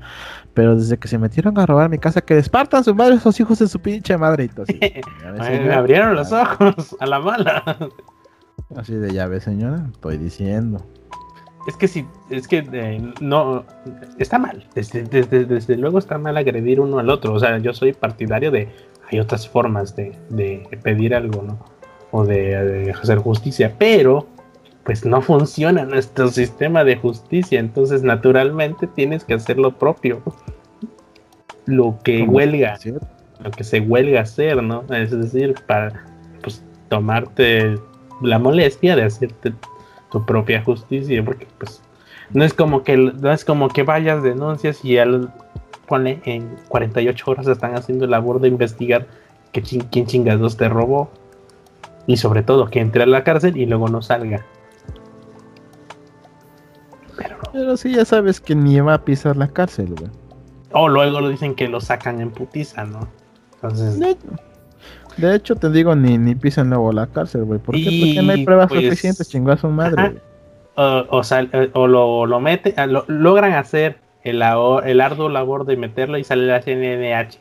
pero desde que se metieron a robar mi casa, que despartan su madre esos hijos de su pinche madre.
me abrieron los ojos a la mala.
Así de llave, señora, estoy diciendo.
Es que sí, es que eh, no, está mal, desde, desde, desde, luego está mal agredir uno al otro, o sea, yo soy partidario de, hay otras formas de, de pedir algo, ¿no? O de, hacer justicia, pero pues no funciona nuestro sistema de justicia, entonces naturalmente tienes que hacer lo propio, lo que huelga, lo que se huelga hacer, ¿no? Es decir, para pues tomarte la molestia de hacerte tu propia justicia, porque pues no es como que no es como que vayas denuncias y al pone en 48 horas están haciendo labor de investigar que quién chingados te robó y sobre todo que entre a la cárcel y luego no salga.
Pero, Pero sí, ya sabes que ni va a pisar la cárcel, güey.
O luego lo dicen que lo sacan en putiza, ¿no? Entonces.
De, hecho, te digo, ni, ni pisan luego la cárcel, güey. ¿Por qué? Porque no hay pruebas pues, suficientes, chingó a su madre.
O, o, eh, o, lo, lo mete, lo, logran hacer el, el arduo labor de meterlo y sale la CNDH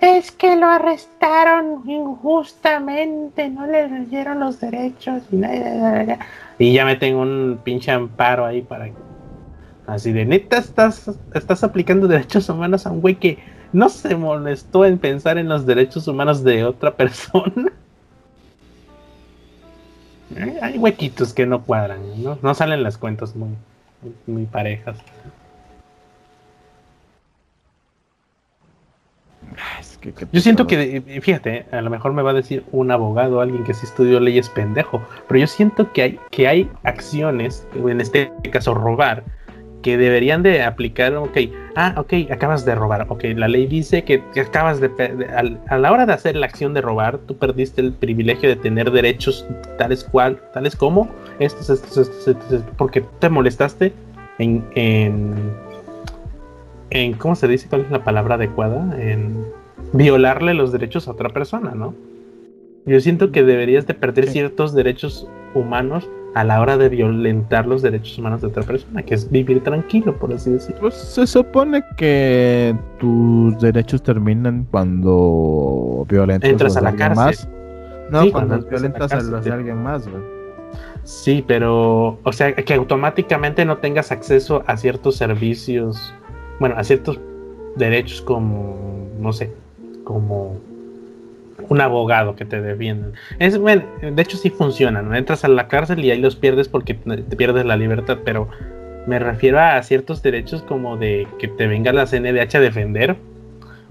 es que lo arrestaron injustamente, no le dieron los derechos y, y ya meten un pinche amparo ahí para así de neta estás, estás aplicando derechos humanos a un güey que no se molestó en pensar en los derechos humanos de otra persona. Hay huequitos que no cuadran, no, no salen las cuentas muy, muy parejas. Yo siento que, fíjate, a lo mejor me va a decir un abogado, alguien que sí estudió leyes pendejo, pero yo siento que hay, que hay acciones, en este caso robar, que deberían de aplicar, ok, ah, ok, acabas de robar, ok, la ley dice que, acabas de, a la hora de hacer la acción de robar, tú perdiste el privilegio de tener derechos tales cual, tales como estos, estos, estos, estos porque te molestaste en, en, en, ¿cómo se dice? ¿Cuál es la palabra adecuada? En violarle los derechos a otra persona, ¿no? Yo siento que deberías de perder ciertos derechos humanos a la hora de violentar los derechos humanos de otra persona, que es vivir tranquilo, por así decirlo.
Pues se supone que tus derechos terminan cuando violentas
Entras a la cárcel. Más.
No, cuando, violentas a, los de alguien más, güey.
Sí, pero, o sea, que automáticamente no tengas acceso a ciertos servicios, bueno, a ciertos derechos como, no sé, como un abogado que te defienda. Es, bueno, de hecho sí funciona, ¿no? Entras a la cárcel y ahí los pierdes porque te pierdes la libertad, pero me refiero a ciertos derechos como de que te venga la CNDH a defender.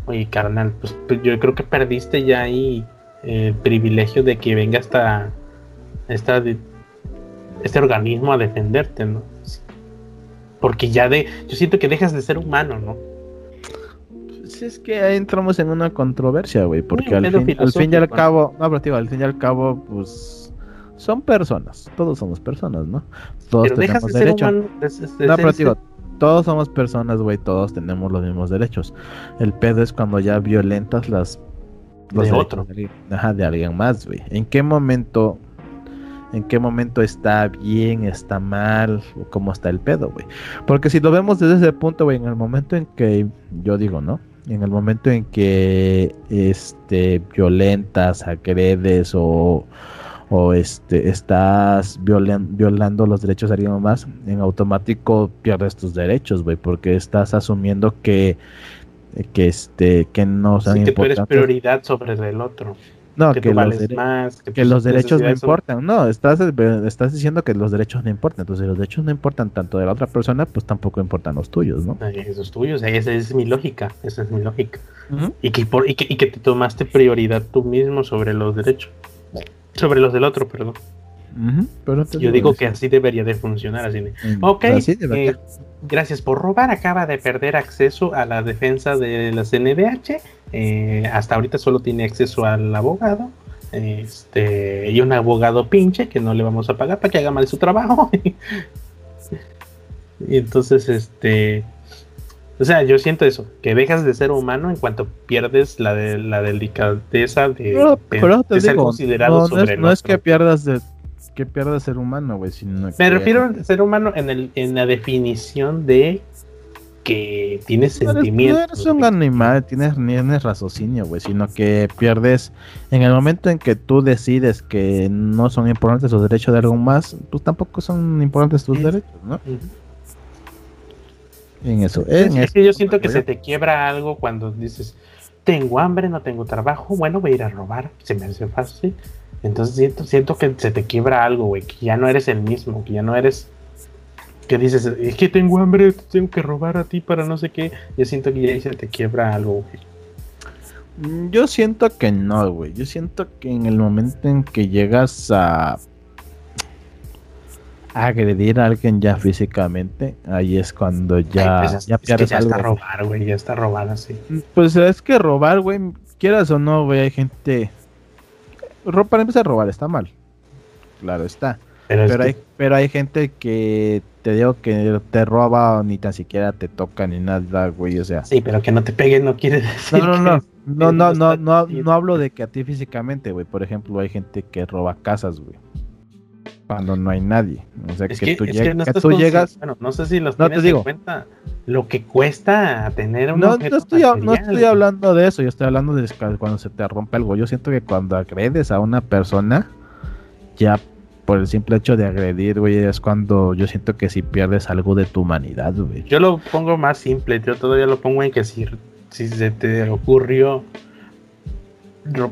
Oye, carnal, pues, pues yo creo que perdiste ya ahí el privilegio de que venga esta, esta este organismo a defenderte, ¿no? Porque ya de, yo siento que dejas de ser humano, ¿no?
es que ahí entramos en una controversia, güey, porque al, fin, y al cabo, no, pero tío, al fin y al cabo, pues son personas, todos somos personas, ¿no? Todos tenemos derecho. no, pero todos somos personas, güey, todos tenemos los mismos derechos. El pedo es cuando ya violentas las
de otro,
de, ajá, de alguien más, güey. ¿En qué momento en qué momento está bien, está mal, o cómo está el pedo, güey. Porque si lo vemos desde ese punto, güey, en el momento en que yo digo, ¿no? en el momento en que este violentas, agredes o, o este estás violando los derechos de alguien más, en automático pierdes tus derechos, güey, porque estás asumiendo que que este que no
son sí, que tú eres prioridad sobre el otro.
No, que, los, más, que, los derechos no importan. No, estás, estás diciendo que los derechos no importan. Entonces, si los derechos no importan tanto de la otra persona, pues tampoco importan los tuyos, ¿no?
Los tuyos, esa es mi lógica. Esa es mi lógica. y, que por, y, que, y que te tomaste prioridad tú mismo sobre los derechos. Sobre los del otro, perdón. Yo digo que así debería de funcionar. Así de, ok, eh, gracias por robar. Acaba de perder acceso a la defensa de la CNDH. Eh, hasta ahorita solo tiene acceso al abogado. Este, y un abogado pinche que no le vamos a pagar para que haga mal su trabajo. y entonces, este. O sea, yo siento eso, que dejas de ser humano en cuanto pierdes la de la delicadeza de,
ser considerado sobre no es que pierdas de que pierda ser humano, güey.
Me refiero a ser humano en, el, en la definición de que tienes sentimientos. No
eres un animal, tienes, tienes raciocinio, güey, sino que pierdes en el momento en que tú decides que no son importantes los derechos de algo más, pues tampoco son importantes tus derechos, ¿no? En eso.
es que yo siento que se te quiebra algo cuando dices, tengo hambre, no tengo trabajo, bueno, voy a ir a robar, se me hace fácil. Entonces siento, siento que se te quiebra algo, güey, que ya no eres el mismo, que ya no eres... Que dices, es que tengo hambre, tengo que robar a ti para no sé qué. Yo siento que ya se te quiebra algo, güey.
Mm, yo siento que no, güey. Yo siento que en el momento en que llegas a agredir a alguien ya físicamente, ahí es cuando ya,
pues ya pierdes ya está robar, güey, ya está robar así.
Pues es que robar, güey, quieras o no, güey, hay gente para empezar a robar está mal. Claro está. Pero, hay, pero hay gente que te digo que te roba ni tan siquiera te toca ni nada, güey, o sea.
Sí, pero que no te peguen no quiere decir.
No, no, no. No, no, no, no, no hablo de que a ti físicamente, güey. Por ejemplo, hay gente que roba casas, güey cuando no hay nadie. O sea, que, tú, llegas.
Bueno, no sé si los no tienes en cuenta lo que cuesta tener un
no, no estoy, no estoy hablando de eso, yo estoy hablando de cuando se te rompe algo. Yo siento que cuando agredes a una persona, ya por el simple hecho de agredir, güey, es cuando yo siento que si pierdes algo de tu humanidad, güey.
Yo lo pongo más simple, yo todavía lo pongo en que si, si se te ocurrió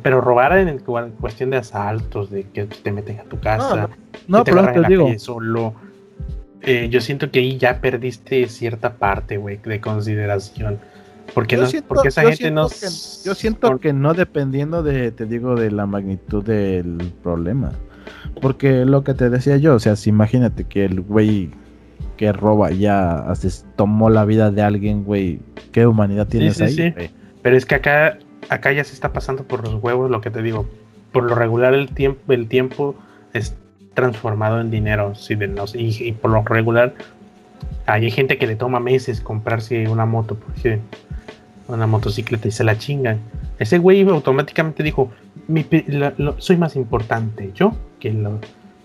pero robar en, cuestión de asaltos, de que te meten a tu casa,
no, pero te digo.
solo. Eh, yo siento que ahí ya perdiste cierta parte, güey, de consideración. Porque, no, porque esa gente no...
yo siento que no dependiendo de, te digo, de la magnitud del problema. Porque lo que te decía yo, o sea, si imagínate que el güey que roba ya tomó la vida de alguien, güey, ¿qué humanidad tienes ahí? Sí.
Pero es que acá, acá ya se está pasando por los huevos lo que te digo. Por lo regular el tiempo, el tiempo es transformado en dinero, sí, de y, y, por lo regular hay gente que le toma meses comprarse una moto, porque una motocicleta y se la chingan. Ese güey automáticamente dijo, soy más importante yo que lo,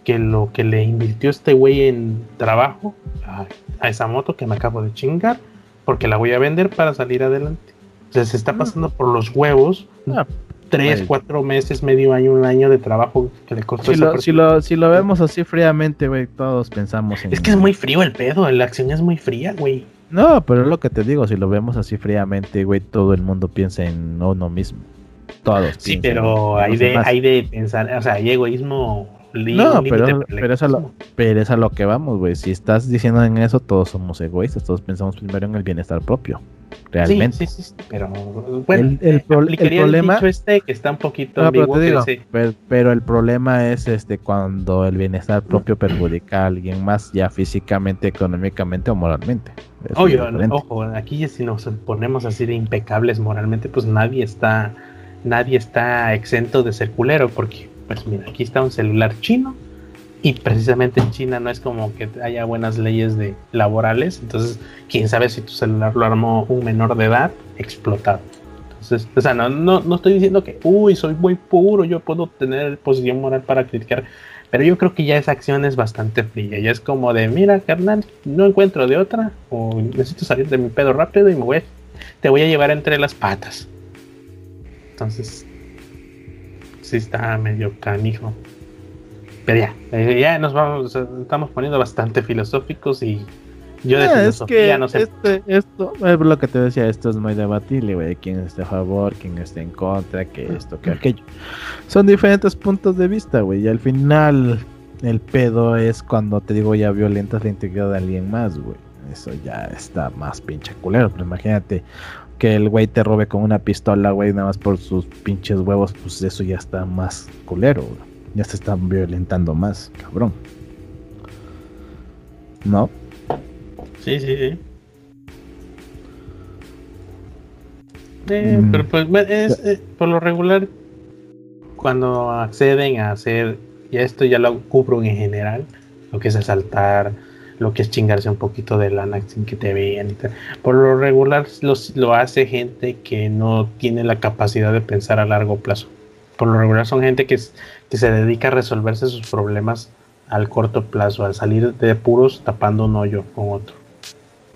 que lo que le invirtió este güey en trabajo a, esa moto que me acabo de chingar, porque la voy a vender para salir adelante. O sea, se está mm. pasando por los huevos. Ah, tres, cuatro meses, medio año, un año de trabajo que le costó.
Si, lo, si, lo, si lo vemos así fríamente, güey, todos pensamos
en... Es que es muy frío el pedo, la acción es muy fría, güey.
No, pero es lo que te digo, si lo vemos así fríamente, güey, todo el mundo piensa en uno mismo. Todos.
Sí, pero hay de, hay de pensar, o sea, hay egoísmo
no, pero, pero, es a lo, pero es a lo que vamos, güey. Si estás diciendo en eso, todos somos egoístas, todos pensamos primero en el bienestar propio. Realmente.
Sí, sí, sí, pero bueno,
el, problema
este que está un poquito
pero, el problema es este cuando el bienestar propio perjudica a alguien más ya físicamente, económicamente o moralmente.
Oye, ojo, aquí si nos ponemos así de impecables moralmente, pues nadie está nadie está exento de ser culero porque pues mira, aquí está un celular chino y precisamente en China no es como que haya buenas leyes de laborales, entonces quién sabe si tu celular lo armó un menor de edad explotado. Entonces, o sea, no, no, estoy diciendo que, uy, soy muy puro, yo puedo tener posición moral para criticar, pero yo creo que ya esa acción es bastante fría, ya es como de, mira, carnal, no encuentro de otra, o necesito salir de mi pedo rápido y me voy, te voy a llevar entre las patas. Entonces, sí está medio canijo. Pero ya, eh, ya nos vamos, estamos poniendo bastante filosóficos y yo de ah, filosofía no sé.
Este, esto es lo que te decía, esto es muy debatible, güey. Quién está a favor, quién está en contra, que esto, que aquello. Son diferentes puntos de vista, güey. Y al final, el pedo es cuando te digo ya violentas la integridad de alguien más, güey. Eso ya está más pinche culero. Pero imagínate que el güey te robe con una pistola, güey, nada más por sus pinches huevos, pues eso ya está más culero, Ya se están violentando más, cabrón. ¿No?
Sí, sí, sí. Eh, mm. Pero pues es, eh, por lo regular, cuando acceden a hacer, y esto ya lo cubro en general, lo que es asaltar, lo que es chingarse un poquito de lana sin que te vean. Por lo regular lo hace gente que no tiene la capacidad de pensar a largo plazo. Por lo regular son gente que, que se dedica a resolverse sus problemas al corto plazo, al salir de puros tapando un hoyo con otro.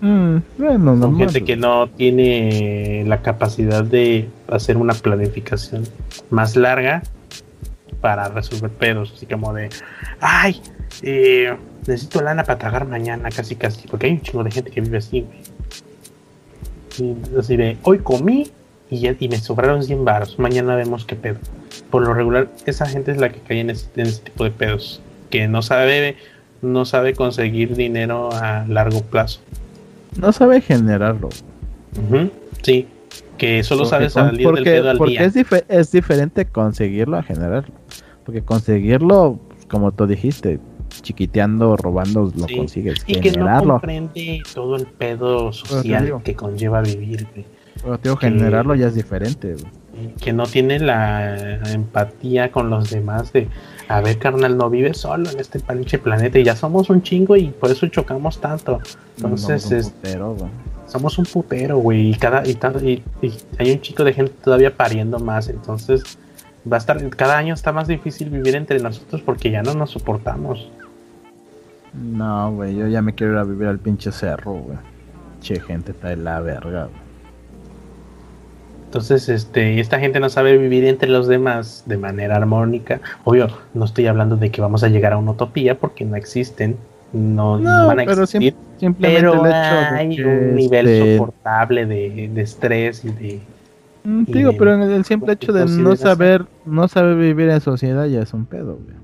Mm, bueno,
son gente que no tiene la capacidad de hacer una planificación más larga para resolver pedos, así como de, ay, eh, necesito lana para tragar mañana, casi casi, porque hay un chingo de gente que vive así, güey. así de, hoy comí y, y me sobraron 100 baros, mañana vemos qué pedo. Por lo regular, esa gente es la que cae en este, tipo de pedos, que no sabe, no sabe conseguir dinero a largo plazo.
No sabe generarlo.
sí, que solo sabe salir del pedo al
porque Es, es diferente conseguirlo a generarlo. Porque conseguirlo, como tú dijiste, chiquiteando, robando, lo consigues.
Y que no comprende todo el pedo social que conlleva vivir.
Pero generarlo ya es diferente.
Que no tiene la empatía con los demás de, a ver, carnal, no vive solo en este pinche planeta y ya somos un chingo y por eso chocamos tanto. Entonces, es, somos un putero, güey, y cada y, y, hay un chico de gente todavía pariendo más, entonces va a estar cada año está más difícil vivir entre nosotros porque ya no nos soportamos.
No, güey, yo ya me quiero ir a vivir al pinche cerro, güey. Che, gente está de la verga,
Entonces, este, esta gente no sabe vivir entre los demás de manera armónica. Obvio, no estoy hablando de que vamos a llegar a una utopía porque no existen, no, van a existir. pero hay un nivel este, soportable de, estrés y de.
Mm, digo, pero en el simple hecho de no saber, no saber vivir en sociedad ya es un pedo, güey.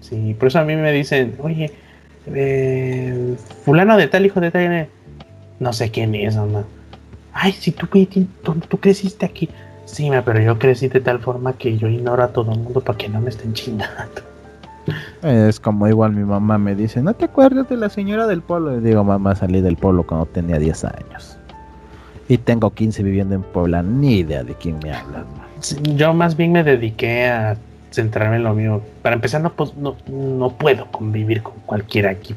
Sí, por eso a mí me dicen, oye, fulano de tal hijo de tal, no sé quién es, mamá. ay, si tú, tú, tú creciste aquí. Sí, pero yo crecí de tal forma que yo ignoro a todo el mundo para que no me estén chingando.
Es como igual mi mamá me dice, ¿no te acuerdas de la señora del polo? Y digo, mamá, salí del polo cuando tenía 10 años. Y tengo 15 viviendo en Puebla, ni idea de quién me habla.
Yo más bien me dediqué a centrarme en lo mío. Para empezar, no, no, no puedo convivir con cualquiera aquí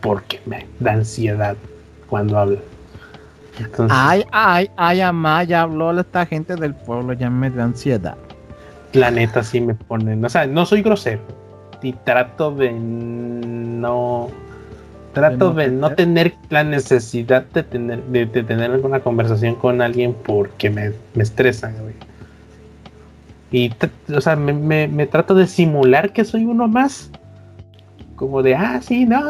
porque me da ansiedad cuando habla.
ay, ay, ay, amá, ya habló esta gente del pueblo, ya me da ansiedad.
La neta sí me pone, o sea, no soy grosero y trato de no trato de no, tener la necesidad de tener de, tener alguna conversación con alguien porque me, me estresan, Y, o sea, me, trato de simular que soy uno más. Como de, ah, sí, no,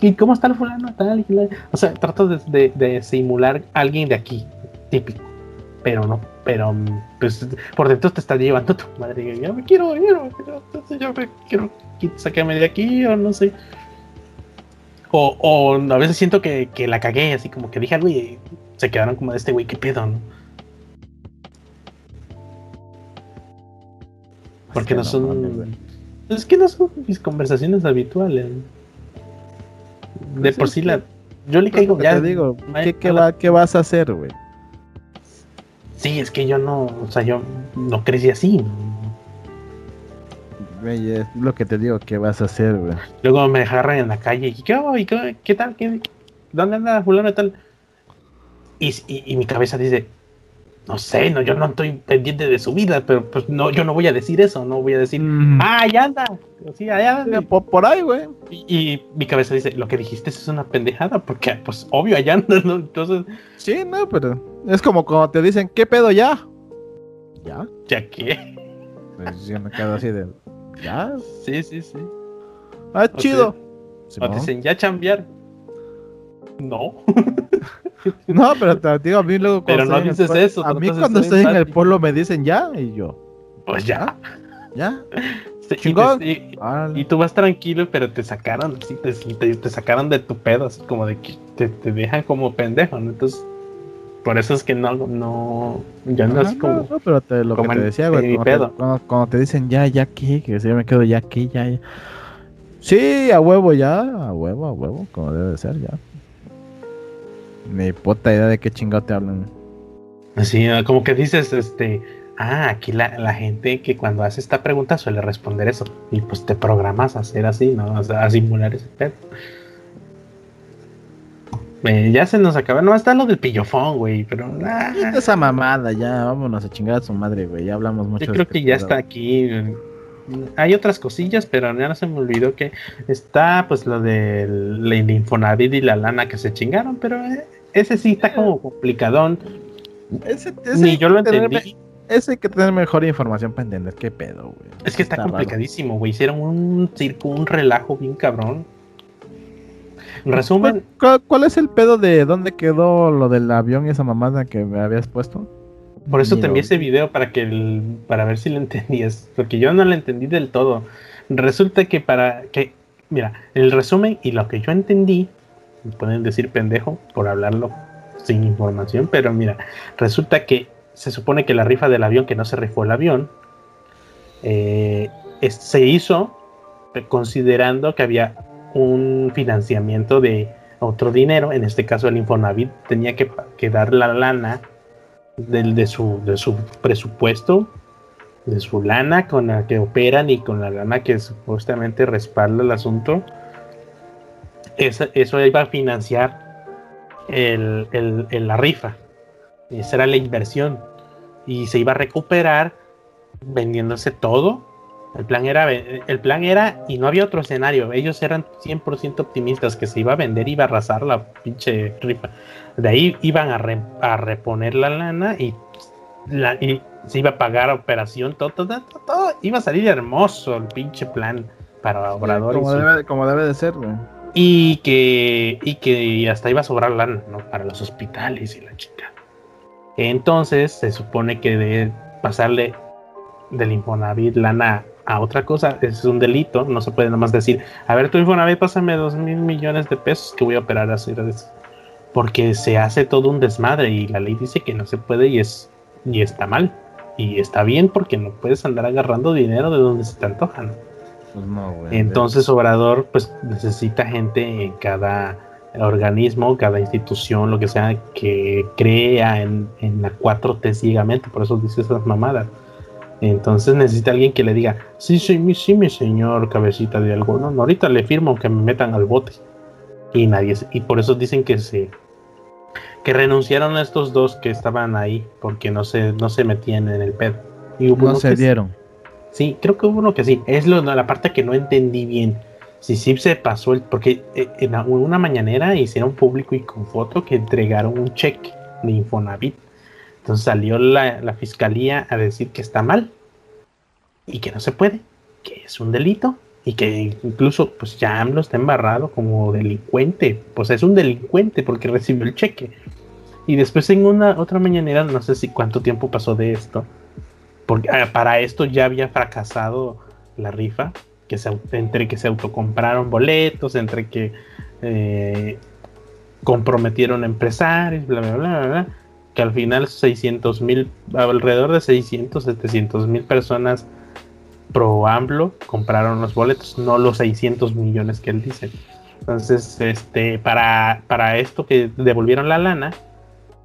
¿y cómo está el fulano? Tal, o sea, trato de, de, simular a alguien de aquí, típico. Pero no, pero pues por dentro te está llevando tu madre. Yo me quiero, yo, yo me quiero sáqueme de aquí o no sé. O, o a veces siento que, que, la cagué, así como que dije algo y se quedaron como de este güey, ¿qué pedo? ¿no? Porque no, son. es que no son mis conversaciones habituales. De pues por sí la. Yo le caigo
ya. Te digo, ¿qué, qué, va, ¿qué vas a hacer, güey?
Sí, es que yo no. O sea, yo no crecí así
es lo que te digo que vas a hacer, güey.
Luego me agarran en la calle y ¿qué, qué, tal? ¿Dónde anda fulano y tal? Y, mi cabeza dice, no sé, no, yo no estoy pendiente de su vida, pero pues no, yo no voy a decir eso, no voy a decir, mm. ah, allá anda, sí, allá anda.
Por, ahí, güey.
Y, mi cabeza dice, lo que dijiste es una pendejada, porque pues obvio allá anda, ¿no? Entonces.
Sí, no, pero es como cuando te dicen, ¿qué pedo ya?
¿Ya? ¿Ya qué?
Pues yo me quedo así de. ¿Ya?
Sí, sí, sí.
Ah, chido.
o te dicen, ¿ya chambear? No.
no, pero te digo, a mí luego
Pero no dices eso.
A mí cuando estoy en el pueblo me dicen ya y yo.
Pues ya.
¿Ya?
y, tú vas tranquilo, pero te sacaron, sí, te, te, sacaron de tu pedo, así como de que te, te dejan como pendejo, ¿no? Entonces, por eso es que no, no, ya no, es como.
No, pero te, lo que te decía, güey, cuando, cuando, te dicen ya, ya aquí, que yo me quedo ya aquí, ya, ya. Sí, a huevo ya, a huevo, a huevo, como debe de ser ya. Ni puta idea de qué chingado te hablan.
Así, como que dices, este, ah, aquí la, la, gente que cuando hace esta pregunta suele responder eso. Y pues te programas a hacer así, ¿no? O sea, a simular ese pedo ya se nos acaba. No está lo del pillofón, güey. Pero.
esa mamada, ya. Vámonos a chingar a su madre, güey. Ya hablamos mucho.
Yo creo que ya está aquí. Hay otras cosillas, pero ya no se me olvidó que está, pues, lo del la Infonavit y la lana que se chingaron. Pero eh, ese sí está como complicadón.
Ese, Ni yo lo entendí. ese hay que tener mejor información para entender qué pedo, güey.
Es que está, complicadísimo, güey. Hicieron un circo, un relajo bien cabrón. Resumen.
¿Cuál, es el pedo de dónde quedó lo del avión y esa mamada que me habías puesto?
Por eso te envié ese video para que para ver si lo entendías, porque yo no lo entendí del todo. Resulta que para que mira, el resumen y lo que yo entendí, pueden decir pendejo por hablarlo sin información, pero mira, resulta que se supone que la rifa del avión, que no se rifó el avión, eh, se hizo considerando que había un financiamiento de otro dinero, en este caso el Infonavit tenía que, dar la lana de, su, de su presupuesto, de su lana con la que operan y con la lana que supuestamente respalda el asunto. Eso, eso iba a financiar el, la rifa. Esa era la inversión. Y se iba a recuperar vendiéndose todo el plan era, el plan era, y no había otro escenario. Ellos eran 100% optimistas que se iba a vender, iba a arrasar la pinche rifa. De ahí iban a, reponer la lana y, la, se iba a pagar operación, todo, todo, todo, Iba a salir hermoso el pinche plan para obradores.
como, debe, de ser,
Y que, y que hasta iba a sobrar lana, ¿no? Para los hospitales y la chica. Entonces se supone que de pasarle del Infonavit lana a otra cosa, es un delito, no se puede nada más decir, a ver, tu Infonavit, pásame dos mil millones de pesos que voy a operar así. porque se hace todo un desmadre y la ley dice que no se puede y es y está mal. Y está bien porque no puedes andar agarrando dinero de donde se te antojan. Pues Entonces Obrador pues necesita gente en cada organismo, cada institución, lo que sea, que crea en, la 4T ciegamente, por eso dice esas mamadas. Entonces necesita alguien que le diga, sí, sí, sí, mi señor, cabecita de algo. No, ahorita le firmo que me metan al bote. Y nadie, y por eso dicen que se que renunciaron a estos dos que estaban ahí porque no se, no se metían en el pedo.
Y no se dieron.
Sí, creo que hubo uno que sí. Es lo, la parte que no entendí bien. Si sí se pasó el. Porque eh, en una mañanera hicieron público y con foto que entregaron un cheque de Infonavit. Entonces salió la, la fiscalía a decir que está mal y que no se puede, que es un delito y que incluso pues ya AMLO está embarrado como delincuente, pues es un delincuente porque recibió el cheque. Y después en una otra mañanera, no sé si cuánto tiempo pasó de esto, porque ah, para esto ya había fracasado la rifa, que se, entre que se autocompraron boletos, entre que eh, comprometieron empresarios, bla, bla, bla, bla, que al final 600 mil, alrededor de 600, 700 mil personas pro AMLO compraron los boletos, no los 600 millones que él dice. Entonces, este, para, para esto que devolvieron la lana,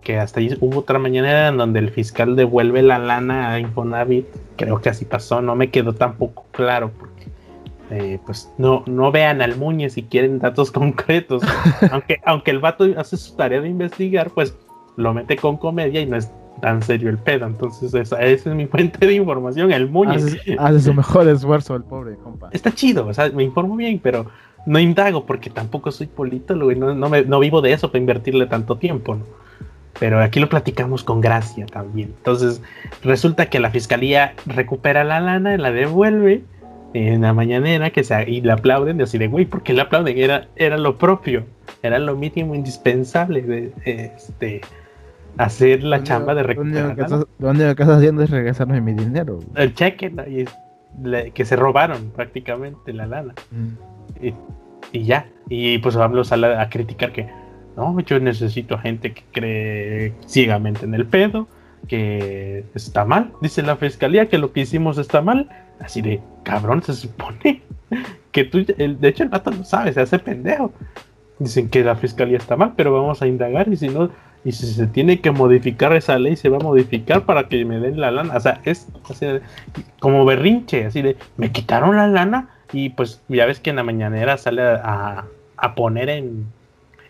que hasta ahí hubo otra mañana en donde el fiscal devuelve la lana a Infonavit, creo que así pasó, no me quedó tampoco claro, porque eh, pues no, no vean al Muñe si quieren datos concretos, aunque, aunque el vato hace su tarea de investigar, pues lo mete con comedia y no es tan serio el pedo. Entonces, esa, es mi fuente de información, el Muñe.
Hace, su mejor esfuerzo el pobre compa.
Está chido, o sea, me informo bien, pero no indago porque tampoco soy politólogo y no, no, me, no vivo de eso para invertirle tanto tiempo, ¿no? Pero aquí lo platicamos con gracia también. Entonces, resulta que la fiscalía recupera la lana, la devuelve en la mañanera que se, y le aplauden, y así de, güey, ¿por qué le aplauden? Era, era lo propio, era lo mínimo indispensable de, este, hacer la chamba de recuperar.
Lo único que estás haciendo es regresarme mi dinero.
El cheque, que se robaron prácticamente la lana. Mm. Y, ya. Y pues vamos a, a criticar que no, yo necesito gente que cree ciegamente en el pedo, que está mal. Dice la fiscalía que lo que hicimos está mal. Así de cabrón, se supone que tú, de hecho el vato no sabe, se hace pendejo. Dicen que la fiscalía está mal, pero vamos a indagar y si no, y si se tiene que modificar esa ley, se va a modificar para que me den la lana. O sea, es así como berrinche, así de, me quitaron la lana y pues ya ves que en la mañanera sale a, poner en,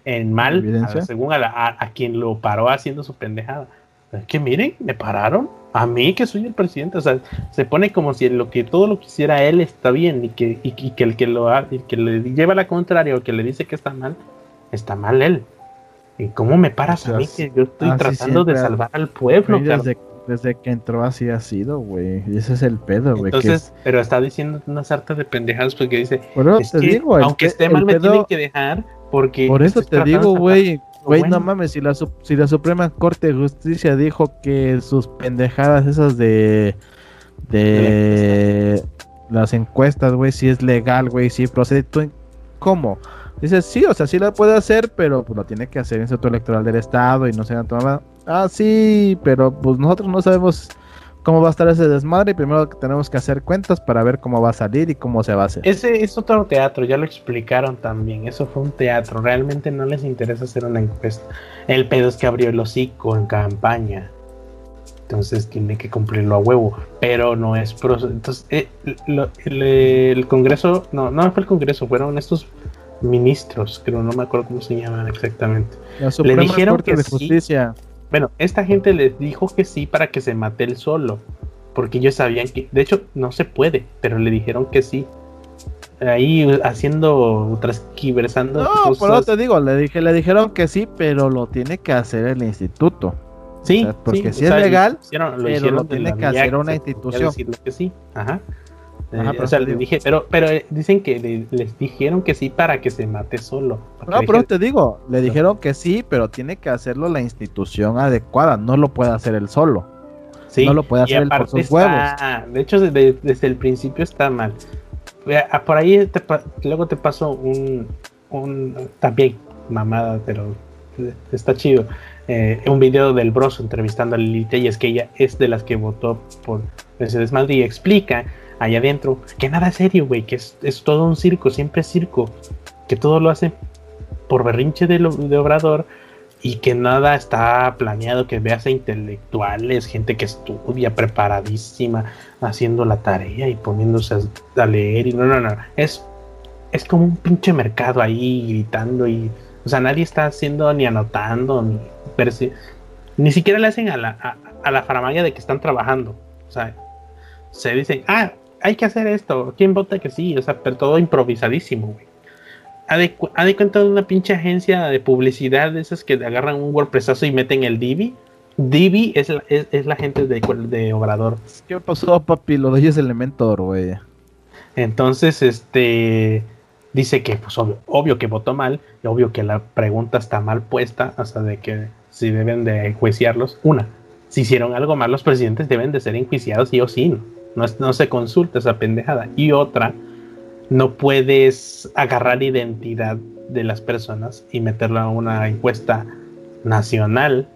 en mal, según a, quien lo paró haciendo su pendejada. Es que miren, me pararon a mí que soy el presidente. O sea, se pone como si lo que todo lo que hiciera él está bien y que, y, que el que lo el que le lleva la contraria o que le dice que está mal, está mal él. ¿Y cómo me paras a mí que yo estoy tratando de salvar al pueblo?
Desde, que entró así ha sido, güey. Ese es el pedo, güey.
Entonces, pero está diciendo una sarta de pendejadas porque dice, te digo, aunque esté mal me tienen que dejar porque...
Por eso te digo, güey. Güey, no mames, si la, si la Suprema Corte de Justicia dijo que sus pendejadas esas de... De... Las encuestas, güey, si es legal, güey, si procede. ¿Tú, ¿Cómo? Dice, sí, o sea, sí lo puede hacer, pero pues, lo tiene que hacer en el Instituto Electoral del Estado y no se han tomado. Ah, sí, pero pues nosotros no sabemos cómo va a estar ese desmadre y primero tenemos que hacer cuentas para ver cómo va a salir y cómo se va a hacer.
Ese es otro teatro, ya lo explicaron también, eso fue un teatro, realmente no les interesa hacer una encuesta. El pedo es que abrió el hocico en campaña, entonces tiene que cumplirlo a huevo, pero no es... Entonces, eh, el, Congreso, no, no fue el Congreso, fueron estos ministros, pero no me acuerdo cómo se llaman exactamente. le dijeron que de justicia. Bueno, esta gente les dijo que sí para que se mate él solo, porque ellos sabían que, de hecho, no se puede, pero le dijeron que sí. Ahí haciendo, transquiversando.
No, por eso te digo, le dije, le dijeron que sí, pero lo tiene que hacer el instituto.
Sí,
porque si es legal, pero lo tiene que hacer una institución.
Que sí, ajá. Eh, o sea, les dije, pero, pero eh, dicen que les dijeron que sí para que se mate solo.
No, pero te digo, le dijeron que sí, pero tiene que hacerlo la institución adecuada, no lo puede hacer él solo. Sí, no lo puede hacer él por sus huevos.
De hecho, desde, el principio está mal. Ah, por ahí luego te paso un, un también mamada, pero está chido. Eh, un video del Broso entrevistando a Lilith y es que ella es de las que votó por ese desmadre y explica allá adentro. Que nada es serio, güey, que es, todo un circo, siempre es circo, que todo lo hace por berrinche de, de Obrador y que nada está planeado, que veas a intelectuales, gente que estudia preparadísima, haciendo la tarea y poniéndose a, leer y no, no, no, es, es como un pinche mercado ahí gritando y, o sea, nadie está haciendo ni anotando, ni, ni siquiera le hacen a la, a, la faramaya de que están trabajando, o sea, se dicen, ah, hay que hacer esto, ¿quién vota que sí? O sea, pero todo improvisadísimo, güey ha de, cuenta de una pinche agencia de publicidad de esas que agarran un WordPressazo y meten el Divi. Divi es la, es, la gente de, de, Obrador.
¿Qué pasó, papi? Lo de ellos Elementor, güey.
Entonces, este dice que, pues obvio, obvio, que votó mal, y obvio que la pregunta está mal puesta, hasta de que si deben de enjuiciarlos. Una, si hicieron algo mal, los presidentes deben de ser enjuiciados sí o sí, no, no, no se consulta esa pendejada. Y otra, no puedes agarrar identidad de las personas y meterla a una encuesta nacional,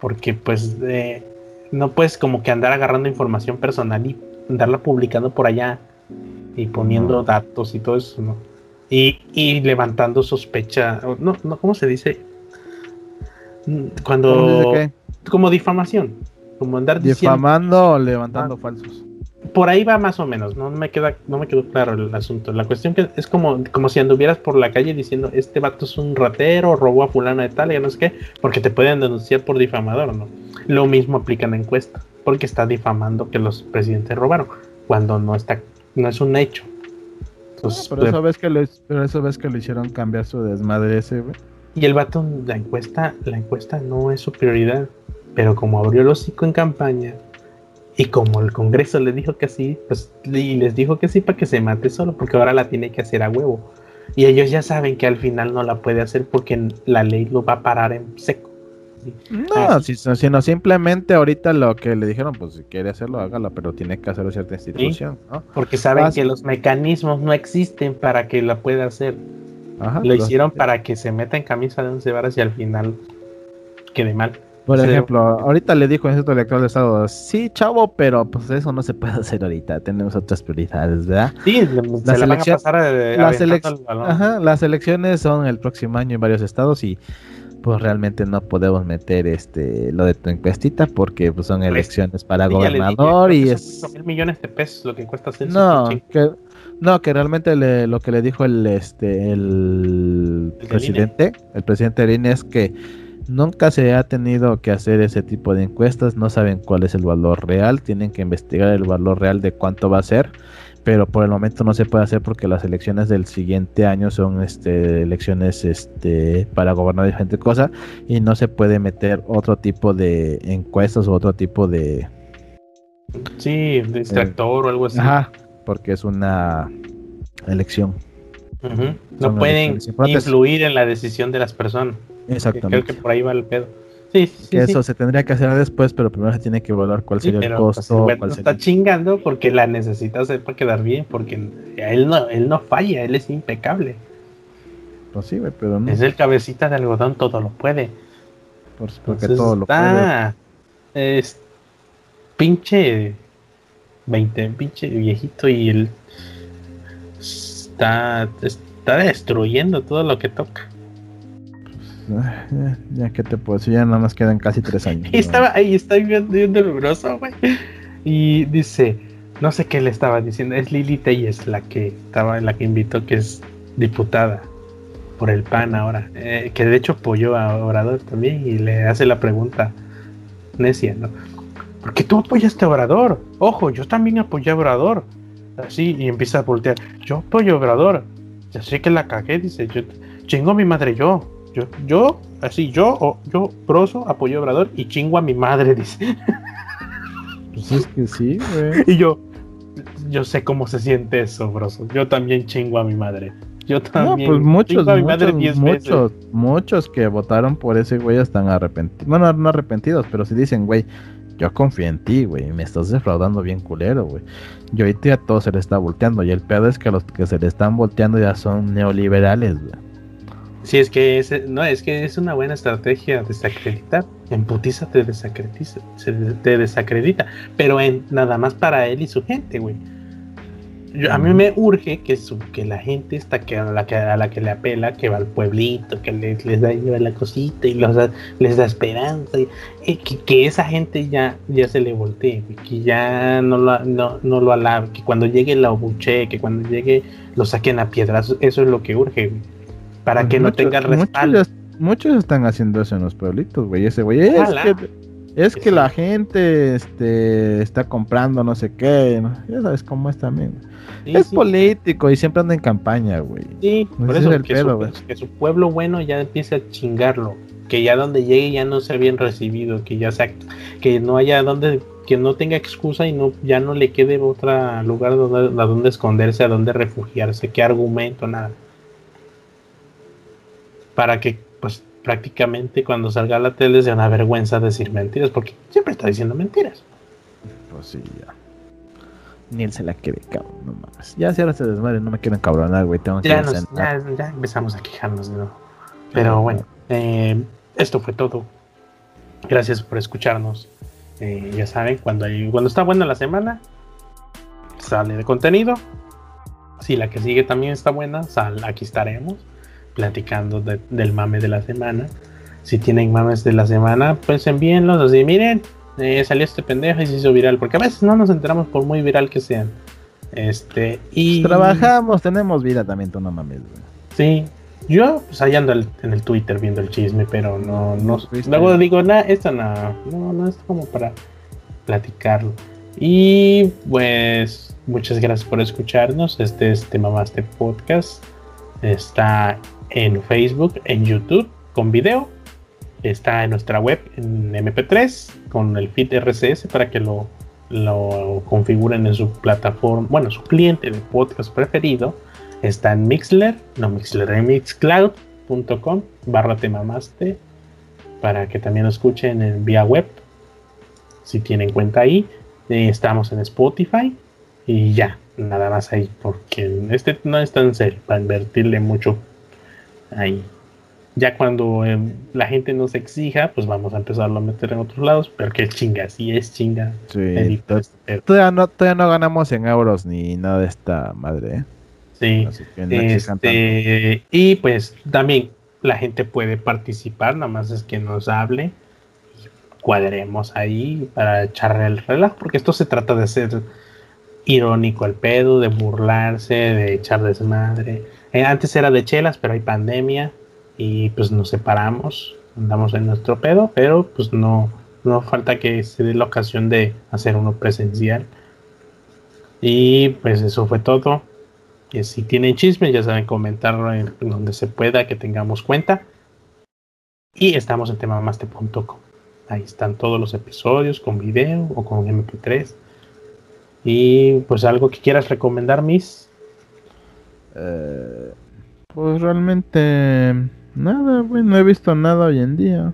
porque pues no puedes como que andar agarrando información personal y andarla publicando por allá y poniendo datos y todo eso, ¿no? Y, levantando sospecha, no, no, ¿cómo se dice? Cuando... Como difamación, como andar
Difamando o levantando ah. falsos
por ahí va más o menos, no me queda, no me quedó claro el asunto. La cuestión que es como, como si anduvieras por la calle diciendo este vato es un ratero, robó a fulana de tal, y no sé qué, porque te pueden denunciar por difamador, ¿no? Lo mismo aplica en la encuesta, porque está difamando que los presidentes robaron, cuando no está, no es un hecho.
Entonces, pero, eso ves que le, pero eso ves que le hicieron cambiar su desmadre ese, güey.
Y el vato, la encuesta, la encuesta no es su prioridad, pero como abrió el hocico en campaña, y como el Congreso le dijo que sí, pues y les dijo que sí para que se mate solo, porque ahora la tiene que hacer a huevo. Y ellos ya saben que al final no la puede hacer porque la ley lo va a parar en seco.
No, sino simplemente ahorita lo que le dijeron, pues si quiere hacerlo, hágalo, pero tiene que hacerlo cierta institución.
Porque saben que los mecanismos no existen para que la pueda hacer. lo hicieron para que se meta en camisa de once varas y al final quede mal.
Por ejemplo, ahorita le dijo el Instituto Electoral de Estado, sí, chavo, pero pues eso no se puede hacer ahorita, tenemos otras prioridades, ¿verdad?
Sí, se la van a pasar
a, las elecciones son el próximo año en varios estados y pues realmente no podemos meter este lo de tu encuestita porque pues son pues, elecciones para gobernador y es
mil millones de pesos lo que cuesta hacer
no que no que realmente lo que le dijo el este el, presidente el presidente Erin es que Nunca se ha tenido que hacer ese tipo de encuestas, no saben cuál es el valor real, tienen que investigar el valor real de cuánto va a ser, pero por el momento no se puede hacer porque las elecciones del siguiente año son este, elecciones este, para gobernar diferente cosa y no se puede meter otro tipo de encuestas o otro tipo de...
Sí, distractor o algo así.
Ajá, porque es una elección.
No pueden influir en la decisión de las personas.
Exactamente.
Creo que por ahí va el pedo.
Sí, sí, eso se tendría que hacer después, pero primero se tiene que evaluar cuál sería el pues, costo.
está chingando porque la necesita hacer para quedar bien, porque él no, él no falla, él es impecable.
Pues sí, pero no.
Es el cabecita de algodón, todo lo puede.
porque todo lo puede.
Es pinche 20, pinche viejito y él está, está destruyendo todo lo que toca.
Ya, que te puedo decir, ya nada más quedan casi tres años.
y estaba ahí, está bien, bien doloroso, güey. Y dice, no sé qué le estaba diciendo, es Lili Telles la que estaba, la que invitó, que es diputada por el PAN ahora, eh, que de hecho apoyó a Obrador también y le hace la pregunta necia, ¿no? Porque tú apoyaste a Obrador, ojo, yo también apoyé a Obrador, así, y empieza a voltear, yo apoyo a Obrador, ya sé que la cagué, dice, yo chingo a mi madre yo, yo, yo, así, yo, o yo, Broso, apoyo a Obrador y chingo a mi madre, dice.
Pues es que sí, güey.
Y yo, yo sé cómo se siente eso, Broso. Yo también chingo a mi madre. Yo también.
No, pues muchos, muchos, muchos, muchos que votaron por ese güey están arrepentidos. Bueno, no arrepentidos, pero si dicen, güey, yo confío en ti, güey, me estás defraudando bien culero, güey. Yo ahorita a todos se le está volteando y el peor es que los que se le están volteando ya son neoliberales, güey.
Sí, es que es, no, es que es una buena estrategia desacreditar. En putiza te desacredita, te desacredita, pero en nada más para él y su gente, güey a mí me urge que, su, que la gente está que a, la que a la que le apela, que va al pueblito, que les, les da la cosita y les da esperanza, y, que, esa gente ya, ya se le voltee, que ya no lo, no, no lo alabe, que cuando llegue la obuche, que cuando llegue lo saquen a piedras, eso es lo que urge, para pues que no tenga respaldo.
Muchos, están haciendo eso en los pueblitos, güey, ese güey. Es que, es que la gente este, está comprando no sé qué, ya sabes cómo es también es político y siempre anda en campaña, güey.
Sí, por eso que, su, que su pueblo bueno ya empiece a chingarlo. Que ya donde llegue ya no sea bien recibido, que ya sea, que no haya donde, que no tenga excusa y no, ya no le quede otro lugar donde, a donde esconderse, a donde refugiarse, qué argumento, nada. Para que, pues, prácticamente cuando salga a la tele sea una vergüenza decir mentiras, porque siempre está diciendo mentiras.
Pues sí, ya. Ni él se la quiere, cabrón. No mames. Ya si ahora se desmadre, no me quiero encabronar, güey. Tengo
ya, ya, empezamos a quejarnos de nuevo. Pero bueno, eh, esto fue todo. Gracias por escucharnos. Eh, ya saben, cuando, hay, cuando está buena la semana, sale de contenido. Si la que sigue también está buena, sal, aquí estaremos platicando del mame de la semana. Si tienen mames de la semana, pues envíenlos así. Miren, eh, salió este pendejo y se hizo viral, porque a veces no nos enteramos por muy viral que sean. Este, y.
Pues trabajamos, tenemos vida también, tú no mames,
Sí, yo pues ahí ando en el Twitter viendo el chisme, pero no, no luego digo, nada, esto no, no, no es como para platicarlo. Y pues muchas gracias por escucharnos. Este es Te Mamaste Podcast. Está en Facebook, en YouTube, con video está en nuestra web en MP3 con el feed RCS para que lo, lo configuren en su plataforma, bueno, su cliente de podcast preferido. Está en Mixler, no Mixler, en mixcloud.com barra temamaste para que también lo escuchen en vía web si tienen cuenta ahí. Eh, estamos en Spotify y ya, nada más ahí porque este no es tan serio para invertirle mucho ahí. Ya cuando em, la gente nos exija, pues vamos a empezarlo a meter en otros lados, pero que chinga, sí es chinga.
Sí, todavía, no, todavía no ganamos en euros ni nada de esta madre.
¿eh? Sí. este, y pues también la gente puede participar, nada más es que nos hable y cuadremos ahí para echarle el relajo, porque esto se trata de ser irónico al pedo, de burlarse, de echar desmadre. Eh, antes era de chelas, pero hay pandemia y pues nos separamos, andamos en nuestro pedo, pero pues no, no falta que se dé la ocasión de hacer uno presencial. Y pues eso fue todo. Y si tienen chismes, ya saben comentarlo en donde se pueda, que tengamos cuenta. Y estamos en temamaste.com. Ahí están todos los episodios con video o con MP3. Y pues algo que quieras recomendar, Miss.
Eh, pues realmente Nada, güey, no he visto nada hoy en día.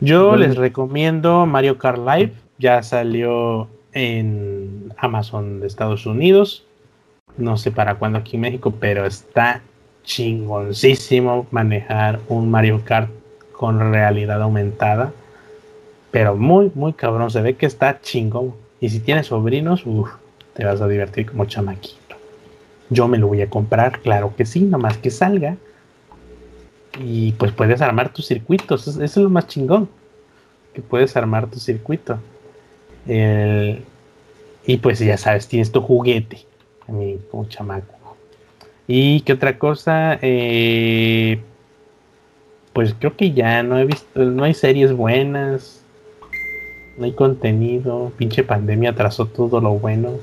Yo les recomiendo Mario Kart Live. Ya salió en Amazon de Estados Unidos. No sé para cuándo aquí en México, pero está chingoncísimo manejar un Mario Kart con realidad aumentada. Pero muy, muy cabrón. Se ve que está chingón. Y si tienes sobrinos, uff, te vas a divertir como chamaquito. Yo me lo voy a comprar, claro que sí, nomás que salga y pues puedes armar tus circuitos. Eso, es lo más chingón. Que puedes armar tu circuito. y pues ya sabes, tienes tu juguete. Mí, como chamaco. Y qué otra cosa. Eh, pues creo que ya no he visto. No hay series buenas. No hay contenido. Pinche pandemia atrasó todo lo bueno.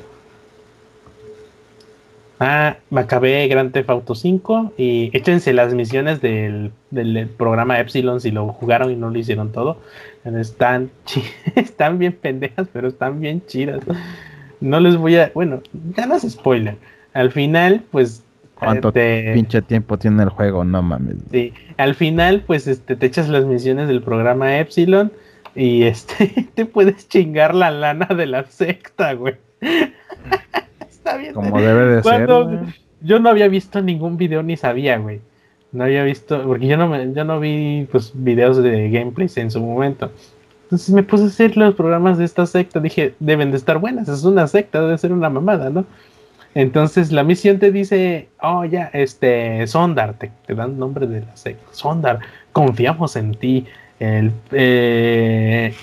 Ah, me acabé Grand Theft Auto 5 y échense las misiones del, programa Epsilon si lo jugaron y no lo hicieron todo. Están, están bien pendejas, pero están bien chidas. No les voy a. Bueno, ya no es spoiler. Al final, pues.
¿Cuánto este, pinche tiempo tiene el juego? No mames.
Sí, al final, pues este, te echas las misiones del programa Epsilon y este te puedes chingar la lana de la secta, güey.
Como debe de ser.
Yo no había visto ningún video ni sabía, güey. No había visto, porque yo no, me, yo no vi pues videos de gameplays en su momento. Entonces me puse a hacer los programas de esta secta. Dije, deben de estar buenas, es una secta, debe ser una mamada, ¿no? Entonces la misión te dice, oh ya, este, Sondar, te, te dan nombre de la secta. Sondar, confiamos en ti. El, eh,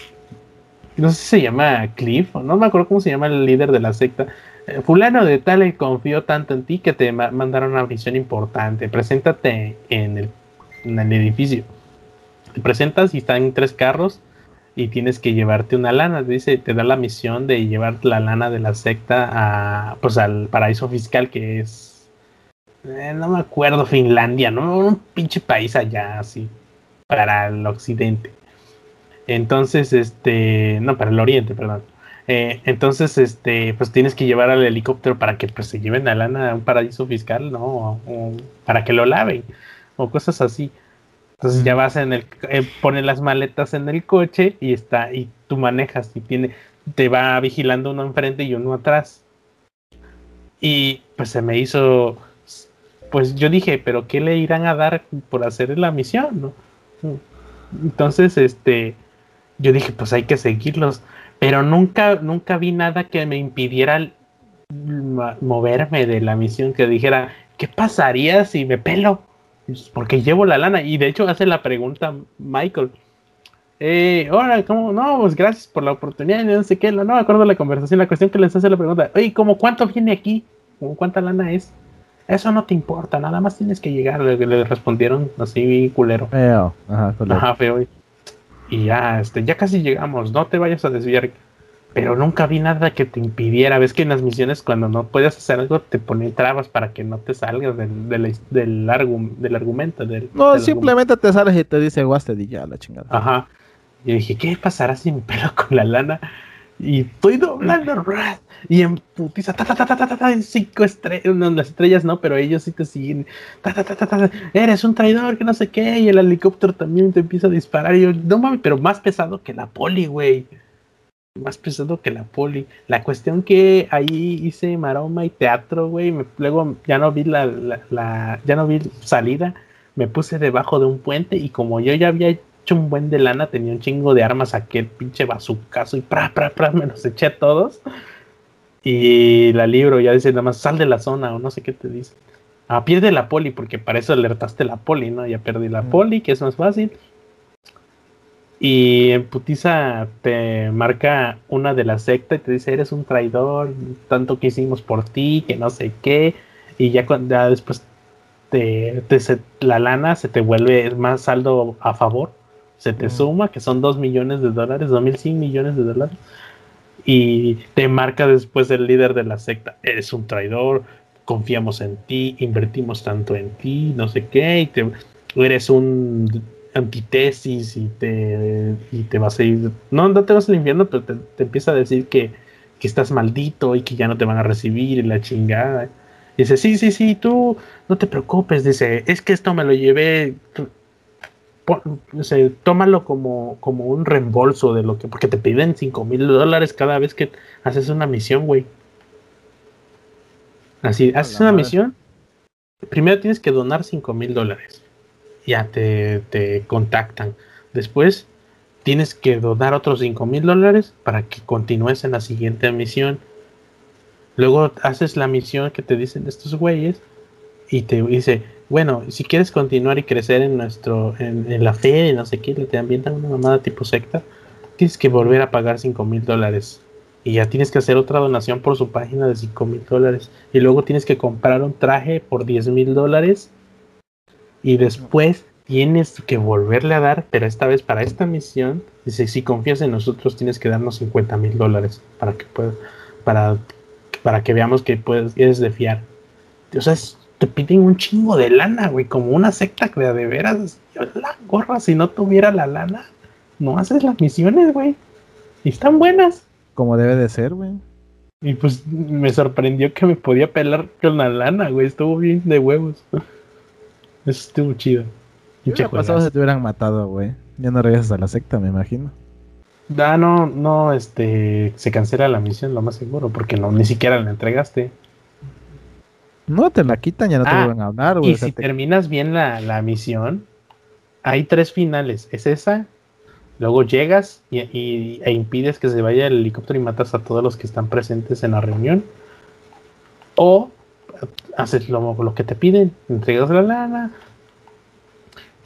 no sé si se llama Cliff, no me acuerdo cómo se llama el líder de la secta. Eh, fulano de tal confió tanto en ti que te mandaron una misión importante. Preséntate en el, en el edificio. Te presentas y están tres carros y tienes que llevarte una lana. Dice, te da la misión de llevar la lana de la secta a, pues, al paraíso fiscal que es, eh, no me acuerdo, Finlandia, ¿no? Un pinche país allá, así, para el occidente. Entonces, este, no, para el oriente, perdón. Eh, entonces, este, pues tienes que llevar al helicóptero para que pues, se lleven la lana a un paraíso fiscal, ¿no? O, para que lo laven, o cosas así. Entonces ya vas en el, eh, pone las maletas en el coche y está, y tú manejas y tiene, te va vigilando uno enfrente y uno atrás. Y pues se me hizo, pues yo dije, pero ¿qué le irán a dar por hacer la misión? ¿no? Entonces, este, yo dije, pues hay que seguirlos pero nunca, nunca vi nada que me impidiera moverme de la misión, que dijera, ¿qué pasaría si me pelo? Pues, porque llevo la lana. Y de hecho hace la pregunta Michael. Eh, hola, ¿cómo? No, pues gracias por la oportunidad. No sé qué, no me acuerdo de la conversación. La cuestión que les hace la pregunta, oye, ¿cómo cuánto viene aquí? ¿Cómo cuánta lana es? Eso no te importa, nada más tienes que llegar. Le, respondieron así, culero.
Feo, ajá, culero.
Ajá, feo y ya, este, ya casi llegamos, no te vayas a desviar. Pero nunca vi nada que te impidiera. Ves que en las misiones cuando no puedes hacer algo te ponen trabas para que no te salgas del, del, del, del argumento. Del,
no, simplemente te sales y te dice guaste y ya la chingada.
Ajá. Y dije, ¿qué pasará si me pelo con la lana? Y estoy doblando y en putiza, ta, ta, ta, ta, ta, ta, cinco estrellas, no, las estrellas no, pero ellos sí te siguen, ta, ta, ta, ta, eres un traidor, que no sé qué, y el helicóptero también te empieza a disparar, y yo, no mames, pero más pesado que la poli, güey, más pesado que la poli, la cuestión que ahí hice maroma y teatro, güey, luego ya no vi la, la, la, ya no vi salida, me puse debajo de un puente, y como yo ya había un buen de lana, tenía un chingo de armas, aquel pinche bazucazo y pra, pra, pra, me los eché a todos. Y la libro ya dice nada más, sal de la zona o no sé qué te dice. Ah, pierde la poli, porque para eso alertaste la poli, ¿no? Ya perdí la poli, que es más fácil. Y en putiza te marca una de la secta y te dice, eres un traidor, tanto que hicimos por ti, que no sé qué. Y ya, ya después te, la lana se te vuelve más saldo a favor se te suma, que son 2 millones de dólares, 2.100 millones de dólares, y te marca después el líder de la secta, eres un traidor, confiamos en ti, invertimos tanto en ti, no sé qué, y te, eres un antitesis y te, y te vas a ir, no, no te vas al infierno, pero te, te empieza a decir que, que estás maldito y que ya no te van a recibir y la chingada. dice, sí, sí, sí, tú no te preocupes. Dice, es que esto me lo llevé tómalo como, como un reembolso de lo que, porque te piden 5 mil dólares cada vez que haces una misión, güey. Así, haces una misión, primero tienes que donar 5 mil dólares. Ya te, te contactan. Después tienes que donar otros 5 mil dólares para que continúes en la siguiente misión. Luego haces la misión que te dicen estos güeyes y te dice, bueno, si quieres continuar y crecer en nuestro, en, la fe y no sé qué, te ambientan una mamada tipo secta, tienes que volver a pagar 5 mil dólares. Y ya tienes que hacer otra donación por su página de 5 mil dólares. Y luego tienes que comprar un traje por 10 mil dólares. Y después tienes que volverle a dar, pero esta vez para esta misión, dice, si confías en nosotros tienes que darnos 50 mil dólares para que puedas, para, para que veamos que puedes, eres de fiar. O sea, es te piden un chingo de lana, güey, como una secta que de veras, la gorra, si no tuviera la lana, no haces las misiones, güey. Y están buenas.
Como debe de ser, güey.
Y pues me sorprendió que me podía pelar con la lana, güey. Estuvo bien de huevos. Eso estuvo chido.
¿Qué hubiera pasado si te hubieran matado, güey? Ya no regresas a la secta, me imagino.
Ah, no, no, este, se cancela la misión, lo más seguro, porque no, ni siquiera la entregaste.
No, te la quitan, ya no te ah, vuelven a hablar,
güey. Y si terminas bien la, la, misión, hay tres finales. Es esa, luego llegas y, e impides que se vaya el helicóptero y matas a todos los que están presentes en la reunión. O haces lo, lo que te piden, entregas la lana,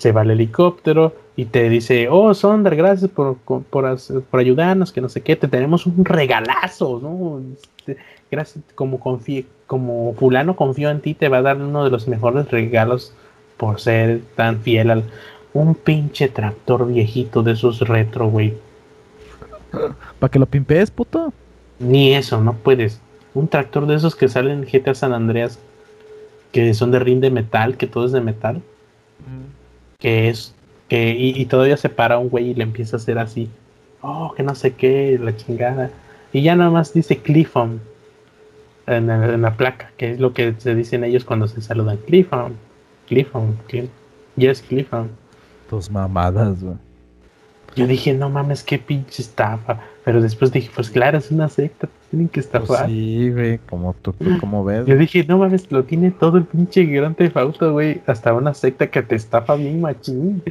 se va el helicóptero y te dice, oh, Sonder, gracias por, por, ayudarnos, que no sé qué, te tenemos un regalazo, ¿no? Este, gracias, como confíe, como fulano confío en ti, te va a dar uno de los mejores regalos por ser tan fiel al... Un pinche tractor viejito de esos retro, güey.
¿Para que lo pimpees, puto?
Ni eso, no puedes. Un tractor de esos que salen en GTA San Andreas, que son de rin de metal, que todo es de metal que es que y, todavía se para un güey y le empieza a hacer así, oh, que no sé qué, la chingada. Y ya nada más dice Cliffon en, la placa, que es lo que se dicen ellos cuando se saludan. Cliffon, Cliffon, yes, Cliffon.
Tus mamadas, güey.
Yo dije, no mames, qué pinche estafa. Pero después dije, pues claro, es una secta, tienen que estafar. Pues
sí, güey, como tú, como ves.
Yo dije, no mames, lo tiene todo el pinche Grand Theft Auto, güey. Hasta una secta que te estafa bien machín.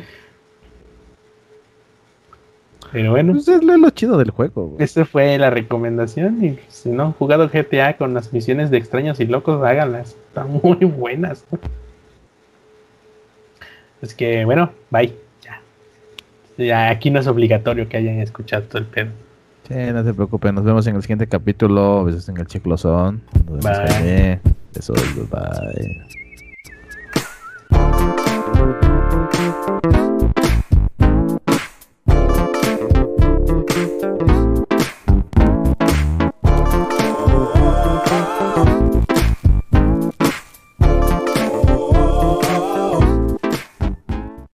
Pero bueno.
Pues es lo chido del juego.
Esa fue la recomendación. Y si no han jugado GTA con las misiones de extraños y locos, háganlas. Están muy buenas. Es que, bueno, bye. Ya. Ya, aquí no es obligatorio que hayan escuchado todo el pedo.
Sí, no se preocupen. Nos vemos en el siguiente capítulo. Besos en el chiclosón. Nos vemos
bye.
Besos, bye.